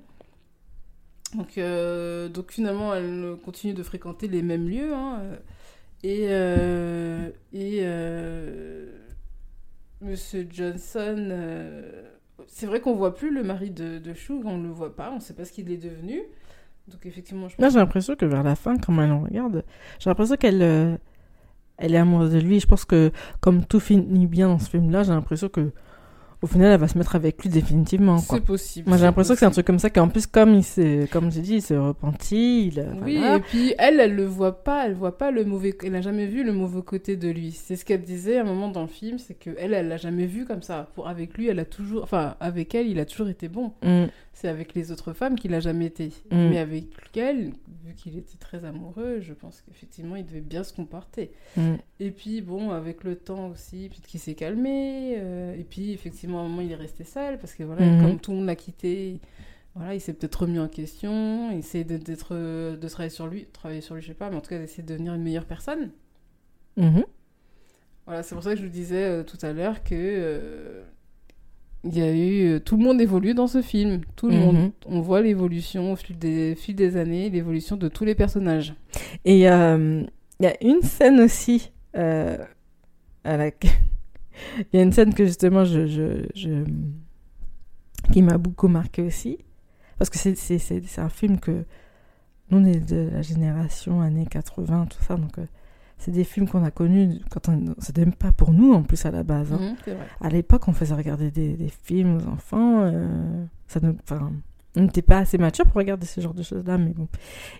Speaker 2: Donc, euh, donc finalement elle continue de fréquenter les mêmes lieux. hein, euh, et euh, et euh, Monsieur Johnson, c'est vrai qu'on voit plus le mari de, de Shug, on le voit pas, on sait pas ce qu'il est devenu. Donc effectivement, je
Speaker 1: Moi,
Speaker 2: pense
Speaker 1: j'ai l'impression que vers la fin, quand elle en regarde, j'ai l'impression qu'elle. Elle est amoureuse de lui. Je pense que, comme tout finit bien dans ce film-là, j'ai l'impression que. Au final, elle va se mettre avec lui définitivement.
Speaker 2: C'est possible.
Speaker 1: Moi, j'ai l'impression que c'est un truc comme ça qu'en plus, comme il s'est, comme j'ai dit, il s'est repenti. Il,
Speaker 2: Oui,
Speaker 1: voilà.
Speaker 2: et puis elle, elle le voit pas, elle voit pas le mauvais, elle n'a jamais vu le mauvais côté de lui. C'est ce qu'elle disait à un moment dans le film, c'est que elle, elle l'a jamais vu comme ça. Pour avec lui, elle a toujours, enfin avec elle, il a toujours été bon.
Speaker 1: Mm,
Speaker 2: C'est avec les autres femmes qu'il a jamais été.
Speaker 1: Mm.
Speaker 2: Mais avec elle, vu qu'il était très amoureux, je pense qu'effectivement, il devait bien se comporter.
Speaker 1: mm.
Speaker 2: Et puis bon, avec le temps aussi, peut-être qu'il s'est calmé. euh, et puis effectivement, à un moment, il est resté seul parce que voilà,
Speaker 1: Mhm.
Speaker 2: comme tout le monde l'a quitté, voilà, il s'est peut-être remis en question. Il essaie de, euh, de travailler sur lui, travailler sur lui, je sais pas, mais en tout cas d'essayer de devenir une meilleure personne.
Speaker 1: Mhm.
Speaker 2: Voilà, c'est pour ça que je vous disais euh, tout à l'heure que euh, il y a eu euh, tout le monde évolue dans ce film, tout le
Speaker 1: Mhm.
Speaker 2: monde. On voit l'évolution au fil des, fil des années, l'évolution de tous les personnages.
Speaker 1: Et il y a une scène aussi à. Il y a une scène que justement je, je, je- qui m'a beaucoup marqué aussi. Parce que c'est, un film que nous, on est de la génération années 80, tout ça. Donc, euh, c'est des films qu'on a connus quand on. C'était même pas pour nous en plus à la base. hein.
Speaker 2: Mhm, vrai.
Speaker 1: À l'époque, on faisait regarder des, des films aux enfants. euh, ça nous, on n'était pas assez mature pour regarder ce genre de choses-là, mais bon.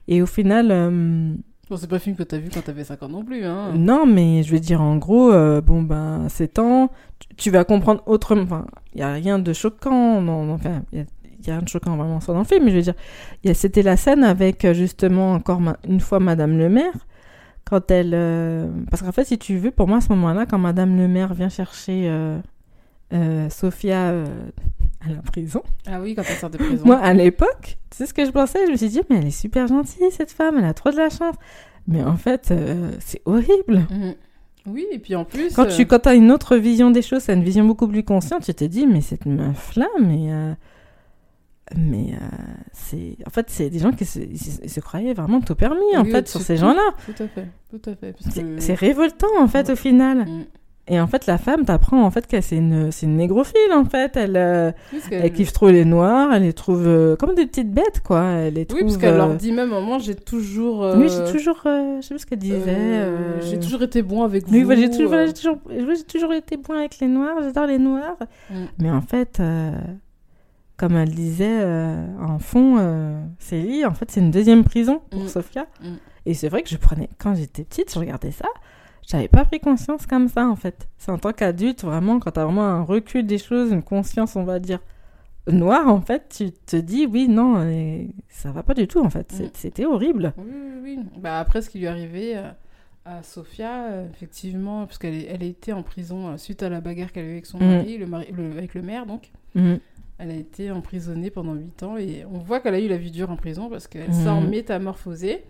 Speaker 1: Et au final. euh,
Speaker 2: Bon, c'est pas un film que t'as vu quand t'avais 5 ans non plus, hein.
Speaker 1: non, mais je veux dire, en gros, euh, bon, ben, c'est temps, tu, vas comprendre autrement. Enfin, il n'y a rien de choquant, non, enfin, il y a, rien de choquant vraiment soit dans le film, mais je veux dire, c'était la scène avec euh, justement encore une fois Madame le maire, quand elle. euh, parce qu'en fait, si tu veux, pour moi, à ce moment-là, quand Madame le maire vient chercher euh, Sophia à la prison,
Speaker 2: Ah oui, quand elle sort de prison.
Speaker 1: moi, à l'époque, tu sais ce que je pensais? Je me suis dit, mais elle est super gentille, cette femme, elle a trop de la chance. Mais en fait, euh, c'est horrible.
Speaker 2: Mhm. Oui, et puis en plus.
Speaker 1: Quand
Speaker 2: euh,
Speaker 1: tu quand as une autre vision des choses, t'as une vision beaucoup plus consciente, tu te dis, mais cette meuf-là, mais. euh, mais euh, c'est. En fait, c'est des gens qui se, croyaient vraiment tout permis, en
Speaker 2: Oui,
Speaker 1: fait, sur ces gens-là.
Speaker 2: Tout à fait, tout à fait.
Speaker 1: C'est
Speaker 2: que-
Speaker 1: révoltant, en fait, au final.
Speaker 2: Mhm.
Speaker 1: Et en fait, la femme, t'apprends, en fait, qu'elle c'est une, c'est une négrophile, en fait. Elle, euh,
Speaker 2: Oui,
Speaker 1: elle kiffe trop les noirs, elle les trouve euh, comme des petites bêtes, quoi. Elle les
Speaker 2: Oui,
Speaker 1: trouve.
Speaker 2: parce qu'elle
Speaker 1: euh,
Speaker 2: leur dit même, maman, j'ai toujours. euh,
Speaker 1: Oui, j'ai toujours. euh, je sais plus ce qu'elle disait.
Speaker 2: euh,
Speaker 1: euh,
Speaker 2: J'ai toujours été bon avec
Speaker 1: Oui,
Speaker 2: vous.
Speaker 1: voilà, j'ai toujours, voilà,
Speaker 2: euh.
Speaker 1: j'ai toujours, oui, j'ai toujours été bon avec les noirs, j'adore les noirs.
Speaker 2: Mm.
Speaker 1: Mais en fait, euh, comme elle disait euh, en fond, euh, Célie, en fait, c'est une deuxième prison pour
Speaker 2: Mm.
Speaker 1: Sophia.
Speaker 2: Mm.
Speaker 1: Et c'est vrai que je prenais, quand j'étais petite, je regardais ça, j'avais pas pris conscience comme ça, en fait. C'est en tant qu'adulte, vraiment, quand t'as vraiment un recul des choses, une conscience, on va dire, noire, en fait, tu te dis, oui, non, euh, ça va pas du tout, en fait.
Speaker 2: Mm.
Speaker 1: C'était horrible.
Speaker 2: Oui, oui, oui. Bah, après, ce qui lui est arrivé euh, à Sofia, euh, effectivement, parce qu'elle elle a été en prison suite à la bagarre qu'elle a eue avec son
Speaker 1: Mm.
Speaker 2: mari, le mari le- avec le maire, donc.
Speaker 1: Mm.
Speaker 2: Elle a été emprisonnée pendant 8 ans et on voit qu'elle a eu la vie dure en prison parce qu'elle
Speaker 1: Mhm.
Speaker 2: sort métamorphosée.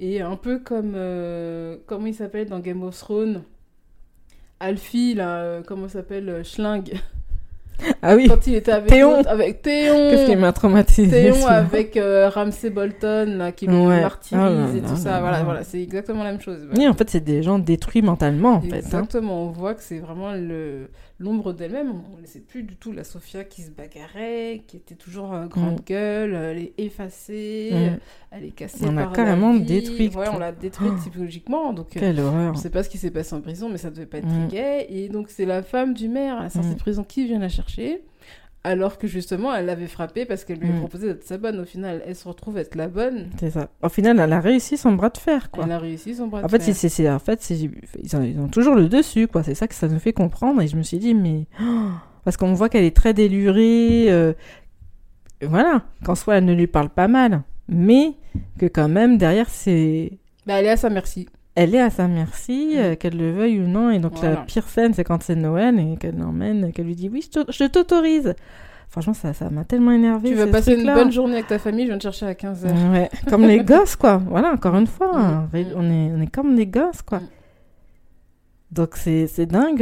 Speaker 2: Et un peu comme. euh, comment il s'appelle dans Game of Thrones? Alfie, là, euh, comment il s'appelle euh, Schling.
Speaker 1: Ah oui,
Speaker 2: Quand il était avec
Speaker 1: Théon.
Speaker 2: avec Théon.
Speaker 1: qu'est-ce qui m'a traumatisé
Speaker 2: Théon avec euh, Ramsay Bolton là, qui le
Speaker 1: Ouais.
Speaker 2: martyrise
Speaker 1: là
Speaker 2: et tout ça.
Speaker 1: là
Speaker 2: Voilà,
Speaker 1: là.
Speaker 2: voilà, c'est exactement la même chose.
Speaker 1: Oui, en fait, c'est des gens détruits mentalement, en fait. hein.
Speaker 2: Exactement, on voit que c'est vraiment le l'ombre d'elle-même. On ne sait plus du tout la Sophia qui se bagarrait, qui était toujours euh, grande
Speaker 1: Mm.
Speaker 2: gueule, elle est effacée,
Speaker 1: Mm.
Speaker 2: elle est cassée
Speaker 1: On l'a carrément détruite.
Speaker 2: Ouais, on l'a détruite
Speaker 1: Oh.
Speaker 2: psychologiquement. Donc, euh,
Speaker 1: Quelle horreur.
Speaker 2: on ne sait pas ce qui s'est passé en prison, mais ça devait pas être
Speaker 1: Mm.
Speaker 2: très gai. Et donc, c'est la femme du maire à la sortie
Speaker 1: Mm.
Speaker 2: de prison qui vient la chercher. Alors que justement, elle l'avait frappée parce qu'elle lui a
Speaker 1: Mm.
Speaker 2: proposé d'être sa bonne. Au final, elle se retrouve être la bonne.
Speaker 1: C'est ça. Au final, elle a réussi son bras de fer, quoi.
Speaker 2: Elle a réussi son bras
Speaker 1: En
Speaker 2: de
Speaker 1: fait,
Speaker 2: fer.
Speaker 1: en fait ils, ont, ils ont toujours le dessus, quoi. C'est ça que ça nous fait comprendre. Et je me suis dit, mais. parce qu'on voit qu'elle est très délurée. euh, voilà. Qu'en soit, elle ne lui parle pas mal. Mais que quand même, derrière, c'est.
Speaker 2: Bah, elle est à sa merci.
Speaker 1: Elle est à sa merci,
Speaker 2: Mm.
Speaker 1: euh, qu'elle le veuille ou non. Et donc, la pire scène, c'est quand c'est Noël et qu'elle l'emmène, qu'elle lui dit, oui, je t'au- je t'autorise. Franchement, ça, ça m'a tellement énervé.
Speaker 2: Tu vas passer une bonne journée avec ta famille, je viens te chercher à 15h.
Speaker 1: Ouais, comme les gosses, quoi. Voilà, encore une fois,
Speaker 2: Mm.
Speaker 1: hein, on, est, on est comme des gosses, quoi.
Speaker 2: Mm.
Speaker 1: Donc c'est dingue.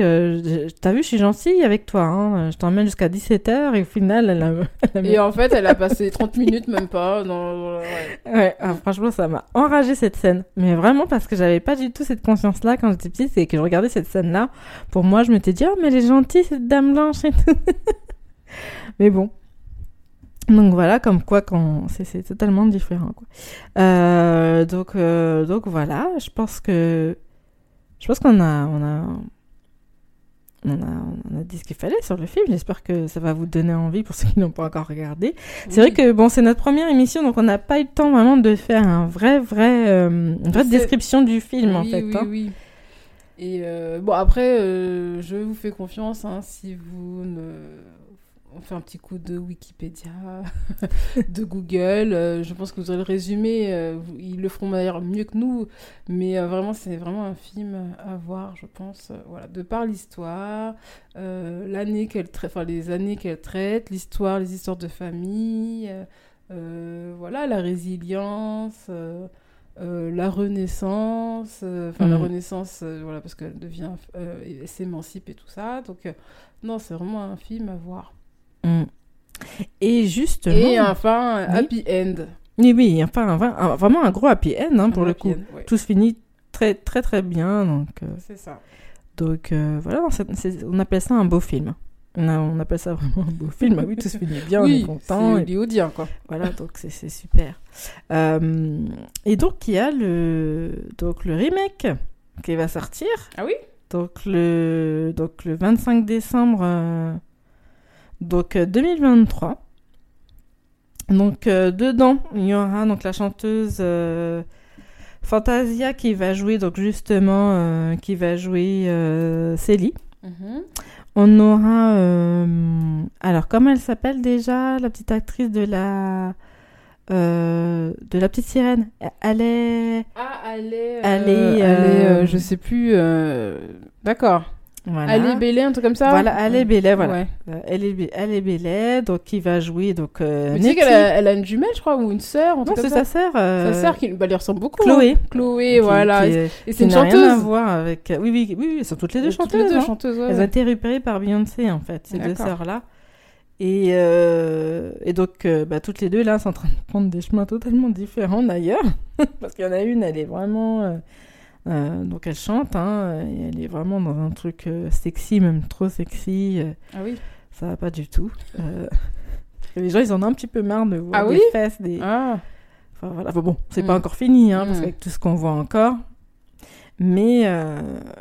Speaker 1: T'as vu, je suis gentille avec toi. Hein. Je t'emmène jusqu'à 17h et au final, elle a... elle a-
Speaker 2: Et en fait, elle a passé 30 minutes, même pas. Dans... ouais.
Speaker 1: Ouais, ah, franchement, ça m'a enragé cette scène. Mais vraiment parce que j'avais pas du tout cette conscience-là quand j'étais petite et que je regardais cette scène-là. Pour moi, je m'étais dit, oh, mais elle est gentille, cette dame blanche et tout. mais bon. Donc voilà, comme quoi, quand c'est c'est totalement différent. Quoi. Euh, donc, euh, donc voilà, je pense que. Je pense qu'on a, on a, on a, on a dit ce qu'il fallait sur le film. J'espère que ça va vous donner envie pour ceux qui n'ont pas encore regardé. C'est vrai que bon, c'est notre première émission, donc on n'a pas eu le temps vraiment de faire un vrai, vrai, euh, une vraie description du film en
Speaker 2: oui,
Speaker 1: fait.
Speaker 2: oui,
Speaker 1: hein.
Speaker 2: oui. Et euh, bon, après, euh, je vous fais confiance hein, si vous ne. On fait un petit coup de Wikipédia, de Google. euh, je pense que vous aurez le résumé. euh, ils le feront d'ailleurs mieux que nous. Mais euh, vraiment, c'est vraiment un film à voir, je pense. voilà, de par l'histoire, l'année qu'elle traite, enfin les années qu'elle traite, l'histoire, les histoires de famille. voilà, la résilience. euh, la Renaissance, euh, enfin la
Speaker 1: Mhm.
Speaker 2: Renaissance, euh, voilà, parce qu'elle devient, s'émancipe et tout ça. Donc, non, c'est vraiment un film à voir.
Speaker 1: Mm. Et justement,
Speaker 2: Et enfin,
Speaker 1: Oui.
Speaker 2: happy end.
Speaker 1: oui, oui, enfin, un vrai- un- vraiment un gros happy end hein, pour
Speaker 2: Un
Speaker 1: le coup.
Speaker 2: end, ouais.
Speaker 1: Tout se finit très, très, très bien. Donc, euh,
Speaker 2: C'est ça.
Speaker 1: donc euh, voilà, on appelle ça un beau film. On, a- on appelle ça vraiment un beau film. Ah oui, tout se finit bien, on est
Speaker 2: oui,
Speaker 1: content.
Speaker 2: c'est hollywoodien, quoi.
Speaker 1: Voilà, donc c'est super. Euh, et donc il y a le, donc, le remake qui va sortir.
Speaker 2: Ah oui?
Speaker 1: Donc le, donc le 25 décembre donc, euh, 2023. Donc euh, dedans, il y aura donc la chanteuse euh, Fantasia qui va jouer donc justement euh, qui va jouer euh, Célie.
Speaker 2: Mhm.
Speaker 1: On aura euh, alors comment elle s'appelle déjà la petite actrice de la euh, de la petite sirène? Elle est
Speaker 2: Ah, elle est.
Speaker 1: Elle est,
Speaker 2: elle est,
Speaker 1: euh,
Speaker 2: euh, je sais plus. euh, D'accord.
Speaker 1: Voilà.
Speaker 2: Elle est Bélé, un truc comme ça?
Speaker 1: Voilà, elle est Bélé, voilà.
Speaker 2: Ouais.
Speaker 1: Euh, est Bélé, donc qui va jouer donc euh,
Speaker 2: tu sais qu'elle a, elle a une jumelle, je crois, ou une sœur,
Speaker 1: Non, c'est sa sœur. euh,
Speaker 2: Sa sœur qui bah, lui ressemble beaucoup.
Speaker 1: Chloé.
Speaker 2: hein. Chloé,
Speaker 1: qui-
Speaker 2: voilà.
Speaker 1: qui
Speaker 2: Et-
Speaker 1: qui
Speaker 2: c'est une
Speaker 1: n'a rien à
Speaker 2: chanteuse.
Speaker 1: voir avec. euh, Oui, oui, oui, oui, elles sont toutes les deux
Speaker 2: Toutes
Speaker 1: chanteuses.
Speaker 2: les deux
Speaker 1: hein.
Speaker 2: chanteuses, ouais,
Speaker 1: Elles ont
Speaker 2: ouais.
Speaker 1: été repérées par Beyoncé en fait, ces deux sœurs-là. Et, euh, et donc, euh, bah, toutes les deux là sont en train de prendre des chemins totalement différents d'ailleurs. Parce qu'il y en a une, elle est vraiment. euh, euh, donc, elle chante, hein, et elle est vraiment dans un truc euh, sexy, même trop sexy. euh,
Speaker 2: Ah oui.
Speaker 1: ça va pas du tout. Euh, les gens, ils en ont un petit peu marre de voir
Speaker 2: Ah
Speaker 1: des
Speaker 2: oui
Speaker 1: fesses, des.
Speaker 2: Ah.
Speaker 1: Enfin, voilà. Enfin, bon, c'est
Speaker 2: Mm.
Speaker 1: pas encore fini, hein, parce
Speaker 2: Mm.
Speaker 1: qu'avec tout ce qu'on voit encore. Mais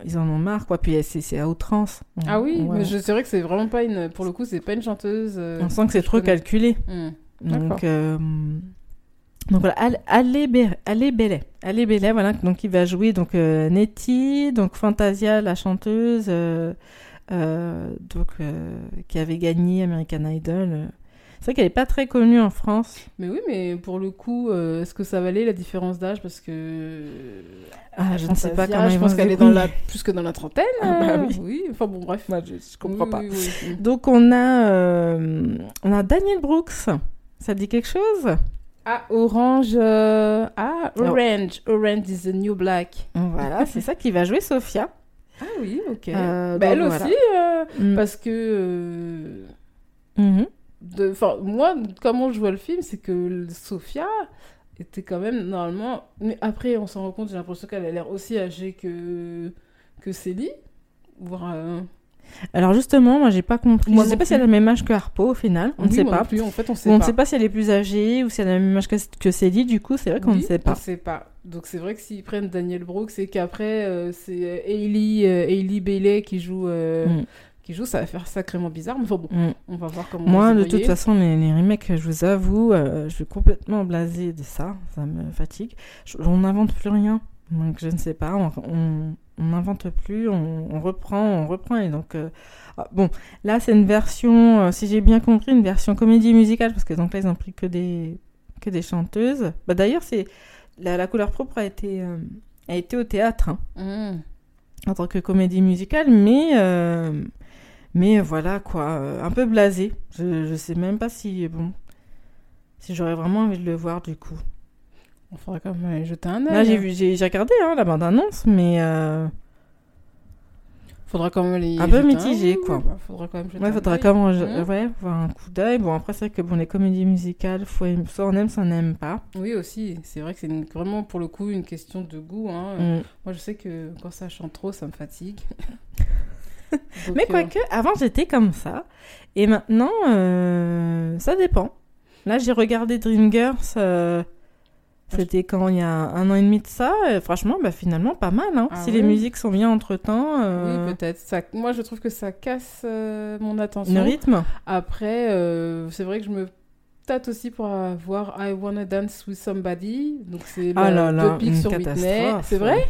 Speaker 1: ils en ont marre, quoi. Puis c'est à outrance. On-
Speaker 2: Ah oui, mais je- c'est vrai que c'est vraiment pas une. Pour le coup, c'est pas une chanteuse.
Speaker 1: On sent que c'est trop calculé.
Speaker 2: D'accord.
Speaker 1: Donc, donc voilà, Al- Allez Bellet. Allez Bellet, voilà. Donc il va jouer donc euh, Nettie, donc Fantasia, la chanteuse, euh, euh, donc qui avait gagné American Idol. C'est vrai qu'elle est pas très connue en France.
Speaker 2: Mais oui, mais pour le coup, est-ce que ça valait la différence d'âge? Parce que.
Speaker 1: Ah, je ne sais pas comment
Speaker 2: Je pense qu'elle est dans la, plus que dans la trentaine.
Speaker 1: Ah bah
Speaker 2: hein.
Speaker 1: oui.
Speaker 2: enfin bon, bref.
Speaker 1: Je, je comprends
Speaker 2: Oui,
Speaker 1: pas.
Speaker 2: oui.
Speaker 1: Donc on a, on a Daniel Brooks. Ça te dit quelque chose?
Speaker 2: Ah, Orange. euh, Ah,
Speaker 1: Alors-
Speaker 2: Orange. Orange is the new black.
Speaker 1: Voilà, c'est ça qui va jouer Sophia.
Speaker 2: Ah oui, ok.
Speaker 1: Euh,
Speaker 2: Bah, elle
Speaker 1: voilà.
Speaker 2: aussi, euh,
Speaker 1: Mm.
Speaker 2: parce que. de, enfin, moi, comment je vois le film, c'est que Sophia était quand même normalement. Mais après, on s'en rend compte, j'ai l'impression qu'elle a l'air aussi âgée que, que Célie. Voire. Euh,
Speaker 1: Alors justement, moi j'ai pas compris.
Speaker 2: Moi
Speaker 1: je sais pas si elle a le même âge que Harpo au final. On ne sait pas.
Speaker 2: plus, en fait, on sait
Speaker 1: on
Speaker 2: pas.
Speaker 1: ne sait pas si elle est plus âgée ou si elle a le même âge que, Célie. Du coup, c'est vrai qu'on
Speaker 2: Oui,
Speaker 1: ne sait pas.
Speaker 2: On sait pas. Donc c'est vrai que s'ils prennent Daniel Brooks et qu'après euh, c'est Hailey, euh, Hailey Bailey qui joue, euh,
Speaker 1: Mm.
Speaker 2: qui joue, ça va faire sacrément bizarre. Mais enfin bon,
Speaker 1: Mm.
Speaker 2: on va voir comment.
Speaker 1: Moi, de toute façon, les, les remakes, je vous avoue, euh, je suis complètement blasée de ça. Ça me fatigue. Je- on n'invente plus rien. Donc, je ne sais pas. On on- on n'invente plus. On, on reprend, on reprend. Et donc, euh, ah, bon, là, c'est une version, euh, si j'ai bien compris, une version comédie musicale. Parce que donc là, ils ont pris que des, que des chanteuses. Bah, D'ailleurs, c'est la, la couleur propre a été, euh, a été au théâtre. hein
Speaker 2: Mm.
Speaker 1: en tant que comédie musicale, mais mais voilà quoi, un peu blasé. Je, je sais même pas si bon si j'aurais vraiment envie de le voir du coup.
Speaker 2: On faudra quand même aller jeter un œil.
Speaker 1: Là j'ai
Speaker 2: hein.
Speaker 1: vu j'ai j'ai regardé hein, la bande annonce, mais euh,
Speaker 2: Faudra quand même aller.
Speaker 1: Un peu mitigé, quoi.
Speaker 2: Bah, faudra quand même jeter
Speaker 1: ouais
Speaker 2: un
Speaker 1: faudra quand même
Speaker 2: Mhm.
Speaker 1: ouais voir un coup d'œil. Bon après c'est vrai que bon les comédies musicales, faut aimer- soit on aime soit on n'aime pas.
Speaker 2: Oui aussi, c'est vrai que c'est une- vraiment pour le coup une question de goût. hein.
Speaker 1: Mm.
Speaker 2: Moi je sais que quand ça chante trop, ça me fatigue. Donc,
Speaker 1: Mais
Speaker 2: euh,
Speaker 1: quoique, avant j'étais comme ça. Et maintenant, euh, ça dépend. Là, j'ai regardé Dreamgirls. Euh, C'était quand il y a un an et demi de ça. et franchement, bah, finalement, pas mal. Hein.
Speaker 2: Ah
Speaker 1: si les musiques sont bien entre temps,
Speaker 2: Oui, peut-être. Ça... Moi, je trouve que ça casse euh, mon attention.
Speaker 1: le rythme.
Speaker 2: Après, euh, c'est vrai que je me tâte aussi pour euh, voir I Wanna Dance with Somebody. Donc, c'est
Speaker 1: Ah
Speaker 2: le pics
Speaker 1: une
Speaker 2: sur Whitney. C'est vrai?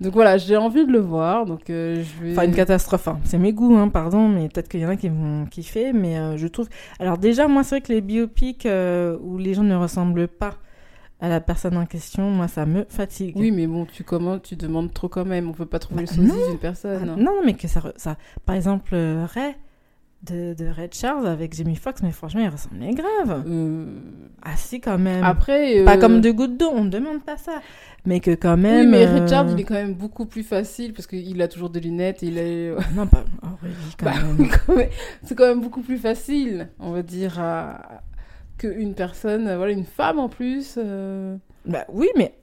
Speaker 2: Donc voilà, j'ai envie de le voir. Donc, euh, je vais.
Speaker 1: Enfin, une catastrophe. hein. C'est mes goûts, hein, pardon, mais peut-être qu'il y en a qui vont kiffer. Mais euh, je trouve. Alors, déjà, moi, c'est vrai que les biopics euh, où les gens ne ressemblent pas à la personne en question, moi, ça me fatigue.
Speaker 2: Oui, mais bon, tu commandes, tu demandes trop quand même. On peut pas trouver
Speaker 1: Bah,
Speaker 2: le
Speaker 1: non.
Speaker 2: d'une
Speaker 1: Ah,
Speaker 2: personne.
Speaker 1: non, mais que ça, ça. Par exemple, euh, Ray de, de Red Charles avec Jamie Foxx, mais franchement, il ressemblait grave.
Speaker 2: Euh,
Speaker 1: Ah, si, quand même.
Speaker 2: Après.
Speaker 1: Pas
Speaker 2: euh,
Speaker 1: comme de gouttes d'eau, on ne demande pas ça. Mais que quand
Speaker 2: Oui,
Speaker 1: même.
Speaker 2: mais
Speaker 1: euh,
Speaker 2: Richard, il est quand même beaucoup plus facile parce qu'il a toujours des lunettes. Et il est.
Speaker 1: Non, pas Aurélie, quand
Speaker 2: Bah, quand même, c'est quand même beaucoup plus facile, on va dire, à... qu'une personne, euh, voilà, une femme en plus. euh,
Speaker 1: Bah oui, mais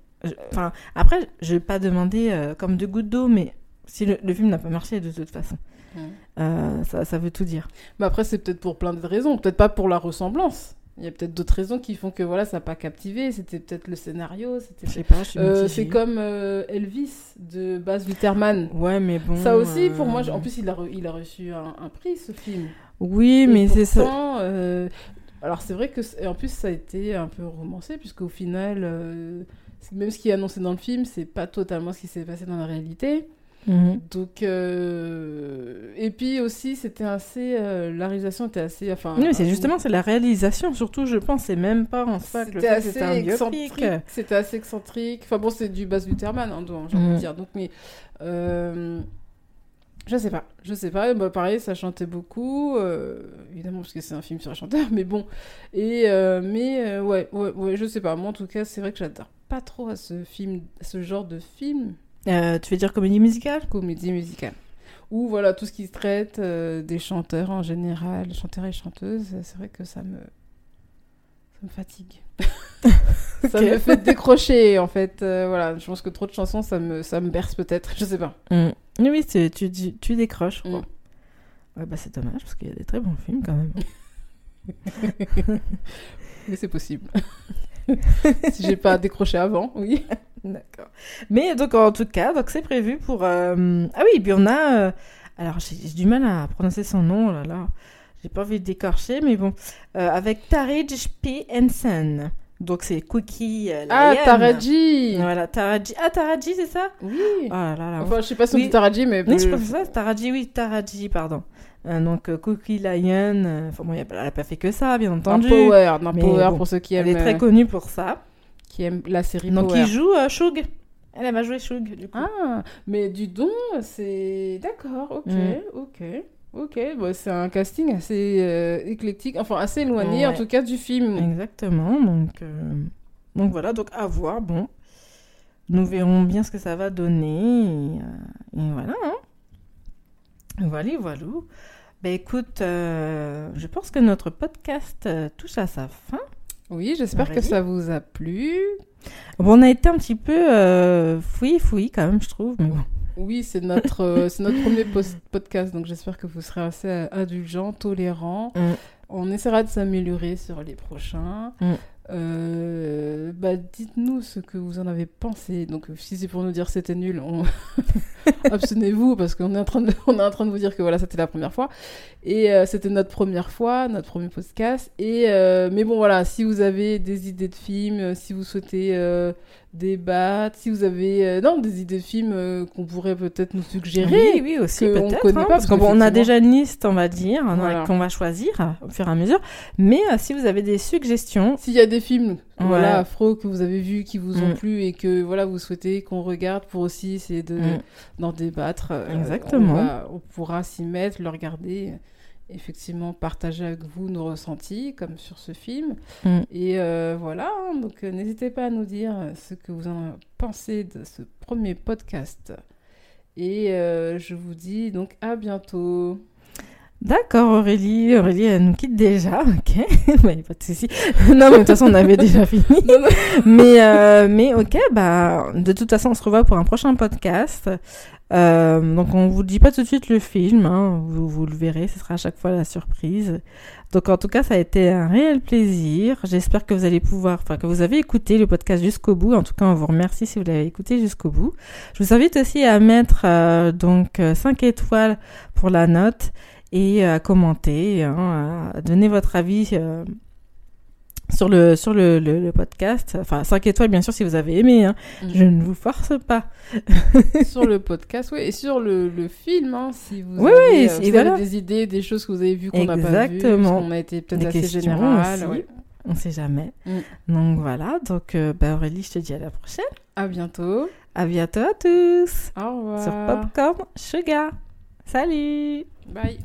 Speaker 1: enfin après, je vais pas demander euh, comme de gouttes d'eau, mais si le, le film n'a pas marché de toute façon, euh, ça, ça veut tout dire.
Speaker 2: Mais après, c'est peut-être pour plein de raisons, peut-être pas pour la ressemblance. Il y a peut-être d'autres raisons qui font que voilà, ça n'a pas captivé. C'était peut-être le scénario. C'était
Speaker 1: Je sais pas,
Speaker 2: Euh, c'est comme euh, Elvis de Baz Luhrmann.
Speaker 1: Ouais, mais bon.
Speaker 2: Ça aussi, pour moi, je- en plus, il a, re- il a reçu un, un prix, ce film.
Speaker 1: Oui,
Speaker 2: Et
Speaker 1: mais c'est ça.
Speaker 2: Alors c'est vrai que en plus ça a été un peu romancé puisqu'au final, euh, même ce qui est annoncé dans le film, c'est pas totalement ce qui s'est passé dans la réalité.
Speaker 1: Mhm.
Speaker 2: Donc euh, et puis aussi c'était assez, euh, la réalisation était assez, enfin.
Speaker 1: Oui, mais c'est justement c'est la réalisation surtout, je pense. C'est même pas en soi que le
Speaker 2: C'était
Speaker 1: fait un
Speaker 2: excentrique. C'était assez excentrique. Enfin bon, c'est du Baz Luhrmann, hein, donc, j'ai envie
Speaker 1: Mhm.
Speaker 2: de dire. Donc mais je sais pas, je sais pas. Bah, pareil, ça chantait beaucoup, euh, évidemment parce que c'est un film sur un chanteur, mais bon. Et euh, mais euh, ouais, ouais, ouais, je sais pas. Moi en tout cas, c'est vrai que j'adore pas trop à ce film, à ce genre de film,
Speaker 1: tu veux dire comédie musicale?
Speaker 2: Comédie musicale. Ou voilà tout ce qui traite euh, des chanteurs en général, chanteurs et chanteuses. C'est vrai que ça me ça me fatigue. ça me fait décrocher en fait. Voilà, je pense que trop de chansons, ça me, ça me berce peut-être. Je sais pas.
Speaker 1: Mm. Oui, tu, tu, tu décroches.
Speaker 2: Mm.
Speaker 1: Ouais, bah c'est dommage parce qu'il y a des très bons films quand même.
Speaker 2: Mais c'est possible. si j'ai pas décroché avant, oui.
Speaker 1: D'accord. Mais donc en tout cas, donc c'est prévu pour. euh, Ah oui, puis on a. euh, Alors j'ai du mal à prononcer son nom, oh là là. J'ai pas envie de décorcher, mais bon. Euh, avec Tarij P. Henson. Donc c'est Cookie. euh,
Speaker 2: Ah. Taraji
Speaker 1: Voilà, Taraji. Ah, Taraji, c'est ça?
Speaker 2: Oui.
Speaker 1: Oh là là.
Speaker 2: Enfin, je sais pas si on
Speaker 1: Oui.
Speaker 2: dit Taraji, mais.
Speaker 1: Oui, je pense que c'est ça, Taraji, oui, Taraji, pardon. Euh, donc euh, Cookie Lion. Enfin bon, elle a pas fait que ça, bien
Speaker 2: Un
Speaker 1: entendu.
Speaker 2: power, d'un
Speaker 1: Mais
Speaker 2: power
Speaker 1: bon,
Speaker 2: pour ceux qui
Speaker 1: Elle
Speaker 2: aiment,
Speaker 1: est très
Speaker 2: euh,
Speaker 1: connue pour ça.
Speaker 2: qui aiment la série
Speaker 1: Donc
Speaker 2: Power.
Speaker 1: il joue euh, Shug. Elle, elle va jouer Shug, du coup.
Speaker 2: Ah, mais du don, c'est. D'accord, ok,
Speaker 1: Mm.
Speaker 2: ok. Ok, bon, c'est un casting assez euh, éclectique, enfin assez éloigné
Speaker 1: Ouais.
Speaker 2: en tout cas du film.
Speaker 1: Exactement, donc, euh, donc voilà, donc à voir, bon. Nous verrons bien ce que ça va donner. Et, euh, et voilà. Hein. Voilà, voilà. Ben écoute, je pense que notre podcast touche à sa fin.
Speaker 2: Oui, j'espère que ça vous a plu.
Speaker 1: Bon, on a été un petit peu fouillis, fouillis quand même, je trouve. Mais bon.
Speaker 2: Oui, c'est notre, euh, c'est notre premier podcast, donc j'espère que vous serez assez euh, indulgents, tolérants.
Speaker 1: Mm.
Speaker 2: On essaiera de s'améliorer sur les prochains.
Speaker 1: Mm.
Speaker 2: Euh, bah, dites-nous ce que vous en avez pensé. Donc, si c'est pour nous dire c'était nul, on... abstenez-vous parce qu'on est en train de, on est en train de vous dire que voilà, c'était la première fois et euh, c'était notre première fois, notre premier podcast. Et euh, mais bon, voilà, si vous avez des idées de films, euh, si vous souhaitez euh, débattre, si vous avez euh, non des idées de films euh, qu'on pourrait peut-être nous suggérer.
Speaker 1: Oui, oui, aussi peut-être. hein, parce
Speaker 2: parce
Speaker 1: qu'on on a déjà une liste, on va dire, hein,
Speaker 2: Voilà.
Speaker 1: qu'on va choisir euh, au fur et à mesure. Mais euh, si vous avez des suggestions,
Speaker 2: S'il y a des films
Speaker 1: Ouais.
Speaker 2: voilà, afro que vous avez vus, qui vous ont
Speaker 1: Mm.
Speaker 2: plu et que voilà, vous souhaitez qu'on regarde pour aussi essayer de,
Speaker 1: Mm.
Speaker 2: d'en débattre, euh,
Speaker 1: Exactement.
Speaker 2: On, va- on pourra s'y mettre, le regarder, effectivement partager avec vous nos ressentis, comme sur ce film.
Speaker 1: Mm.
Speaker 2: Et euh, voilà, hein, donc euh, n'hésitez pas à nous dire ce que vous en pensez de ce premier podcast. Et euh, je vous dis donc à bientôt.
Speaker 1: D'accord, Aurélie. Aurélie, elle nous quitte déjà, ok. mais pas de souci. non, mais de toute façon, on avait déjà fini. mais, euh, mais ok, bah, de toute façon, on se revoit pour un prochain podcast. Euh, donc, on vous dit pas tout de suite le film, hein. vous, vous le verrez, ce sera à chaque fois la surprise. Donc, en tout cas, ça a été un réel plaisir. J'espère que vous allez pouvoir, enfin, que vous avez écouté le podcast jusqu'au bout. En tout cas, on vous remercie si vous l'avez écouté jusqu'au bout. Je vous invite aussi à mettre euh, donc 5 étoiles pour la note et à commenter, hein, à donner votre avis euh, sur le sur le, le, podcast. Enfin, 5 étoiles, bien sûr, si vous avez aimé. Hein. Mm. Je ne vous force pas.
Speaker 2: sur le podcast, oui, et sur le, le film, hein, si vous avez, euh, des idées, des choses que vous avez vues qu'on n'a pas vues, qu'on a été peut-être assez général. Ouais.
Speaker 1: On ne sait jamais. Mm. Donc voilà, donc euh, bah, Aurélie, je te dis à la prochaine.
Speaker 2: À bientôt.
Speaker 1: À bientôt à tous.
Speaker 2: Au revoir.
Speaker 1: Sur Popcorn Sugar. Salut.
Speaker 2: Bye.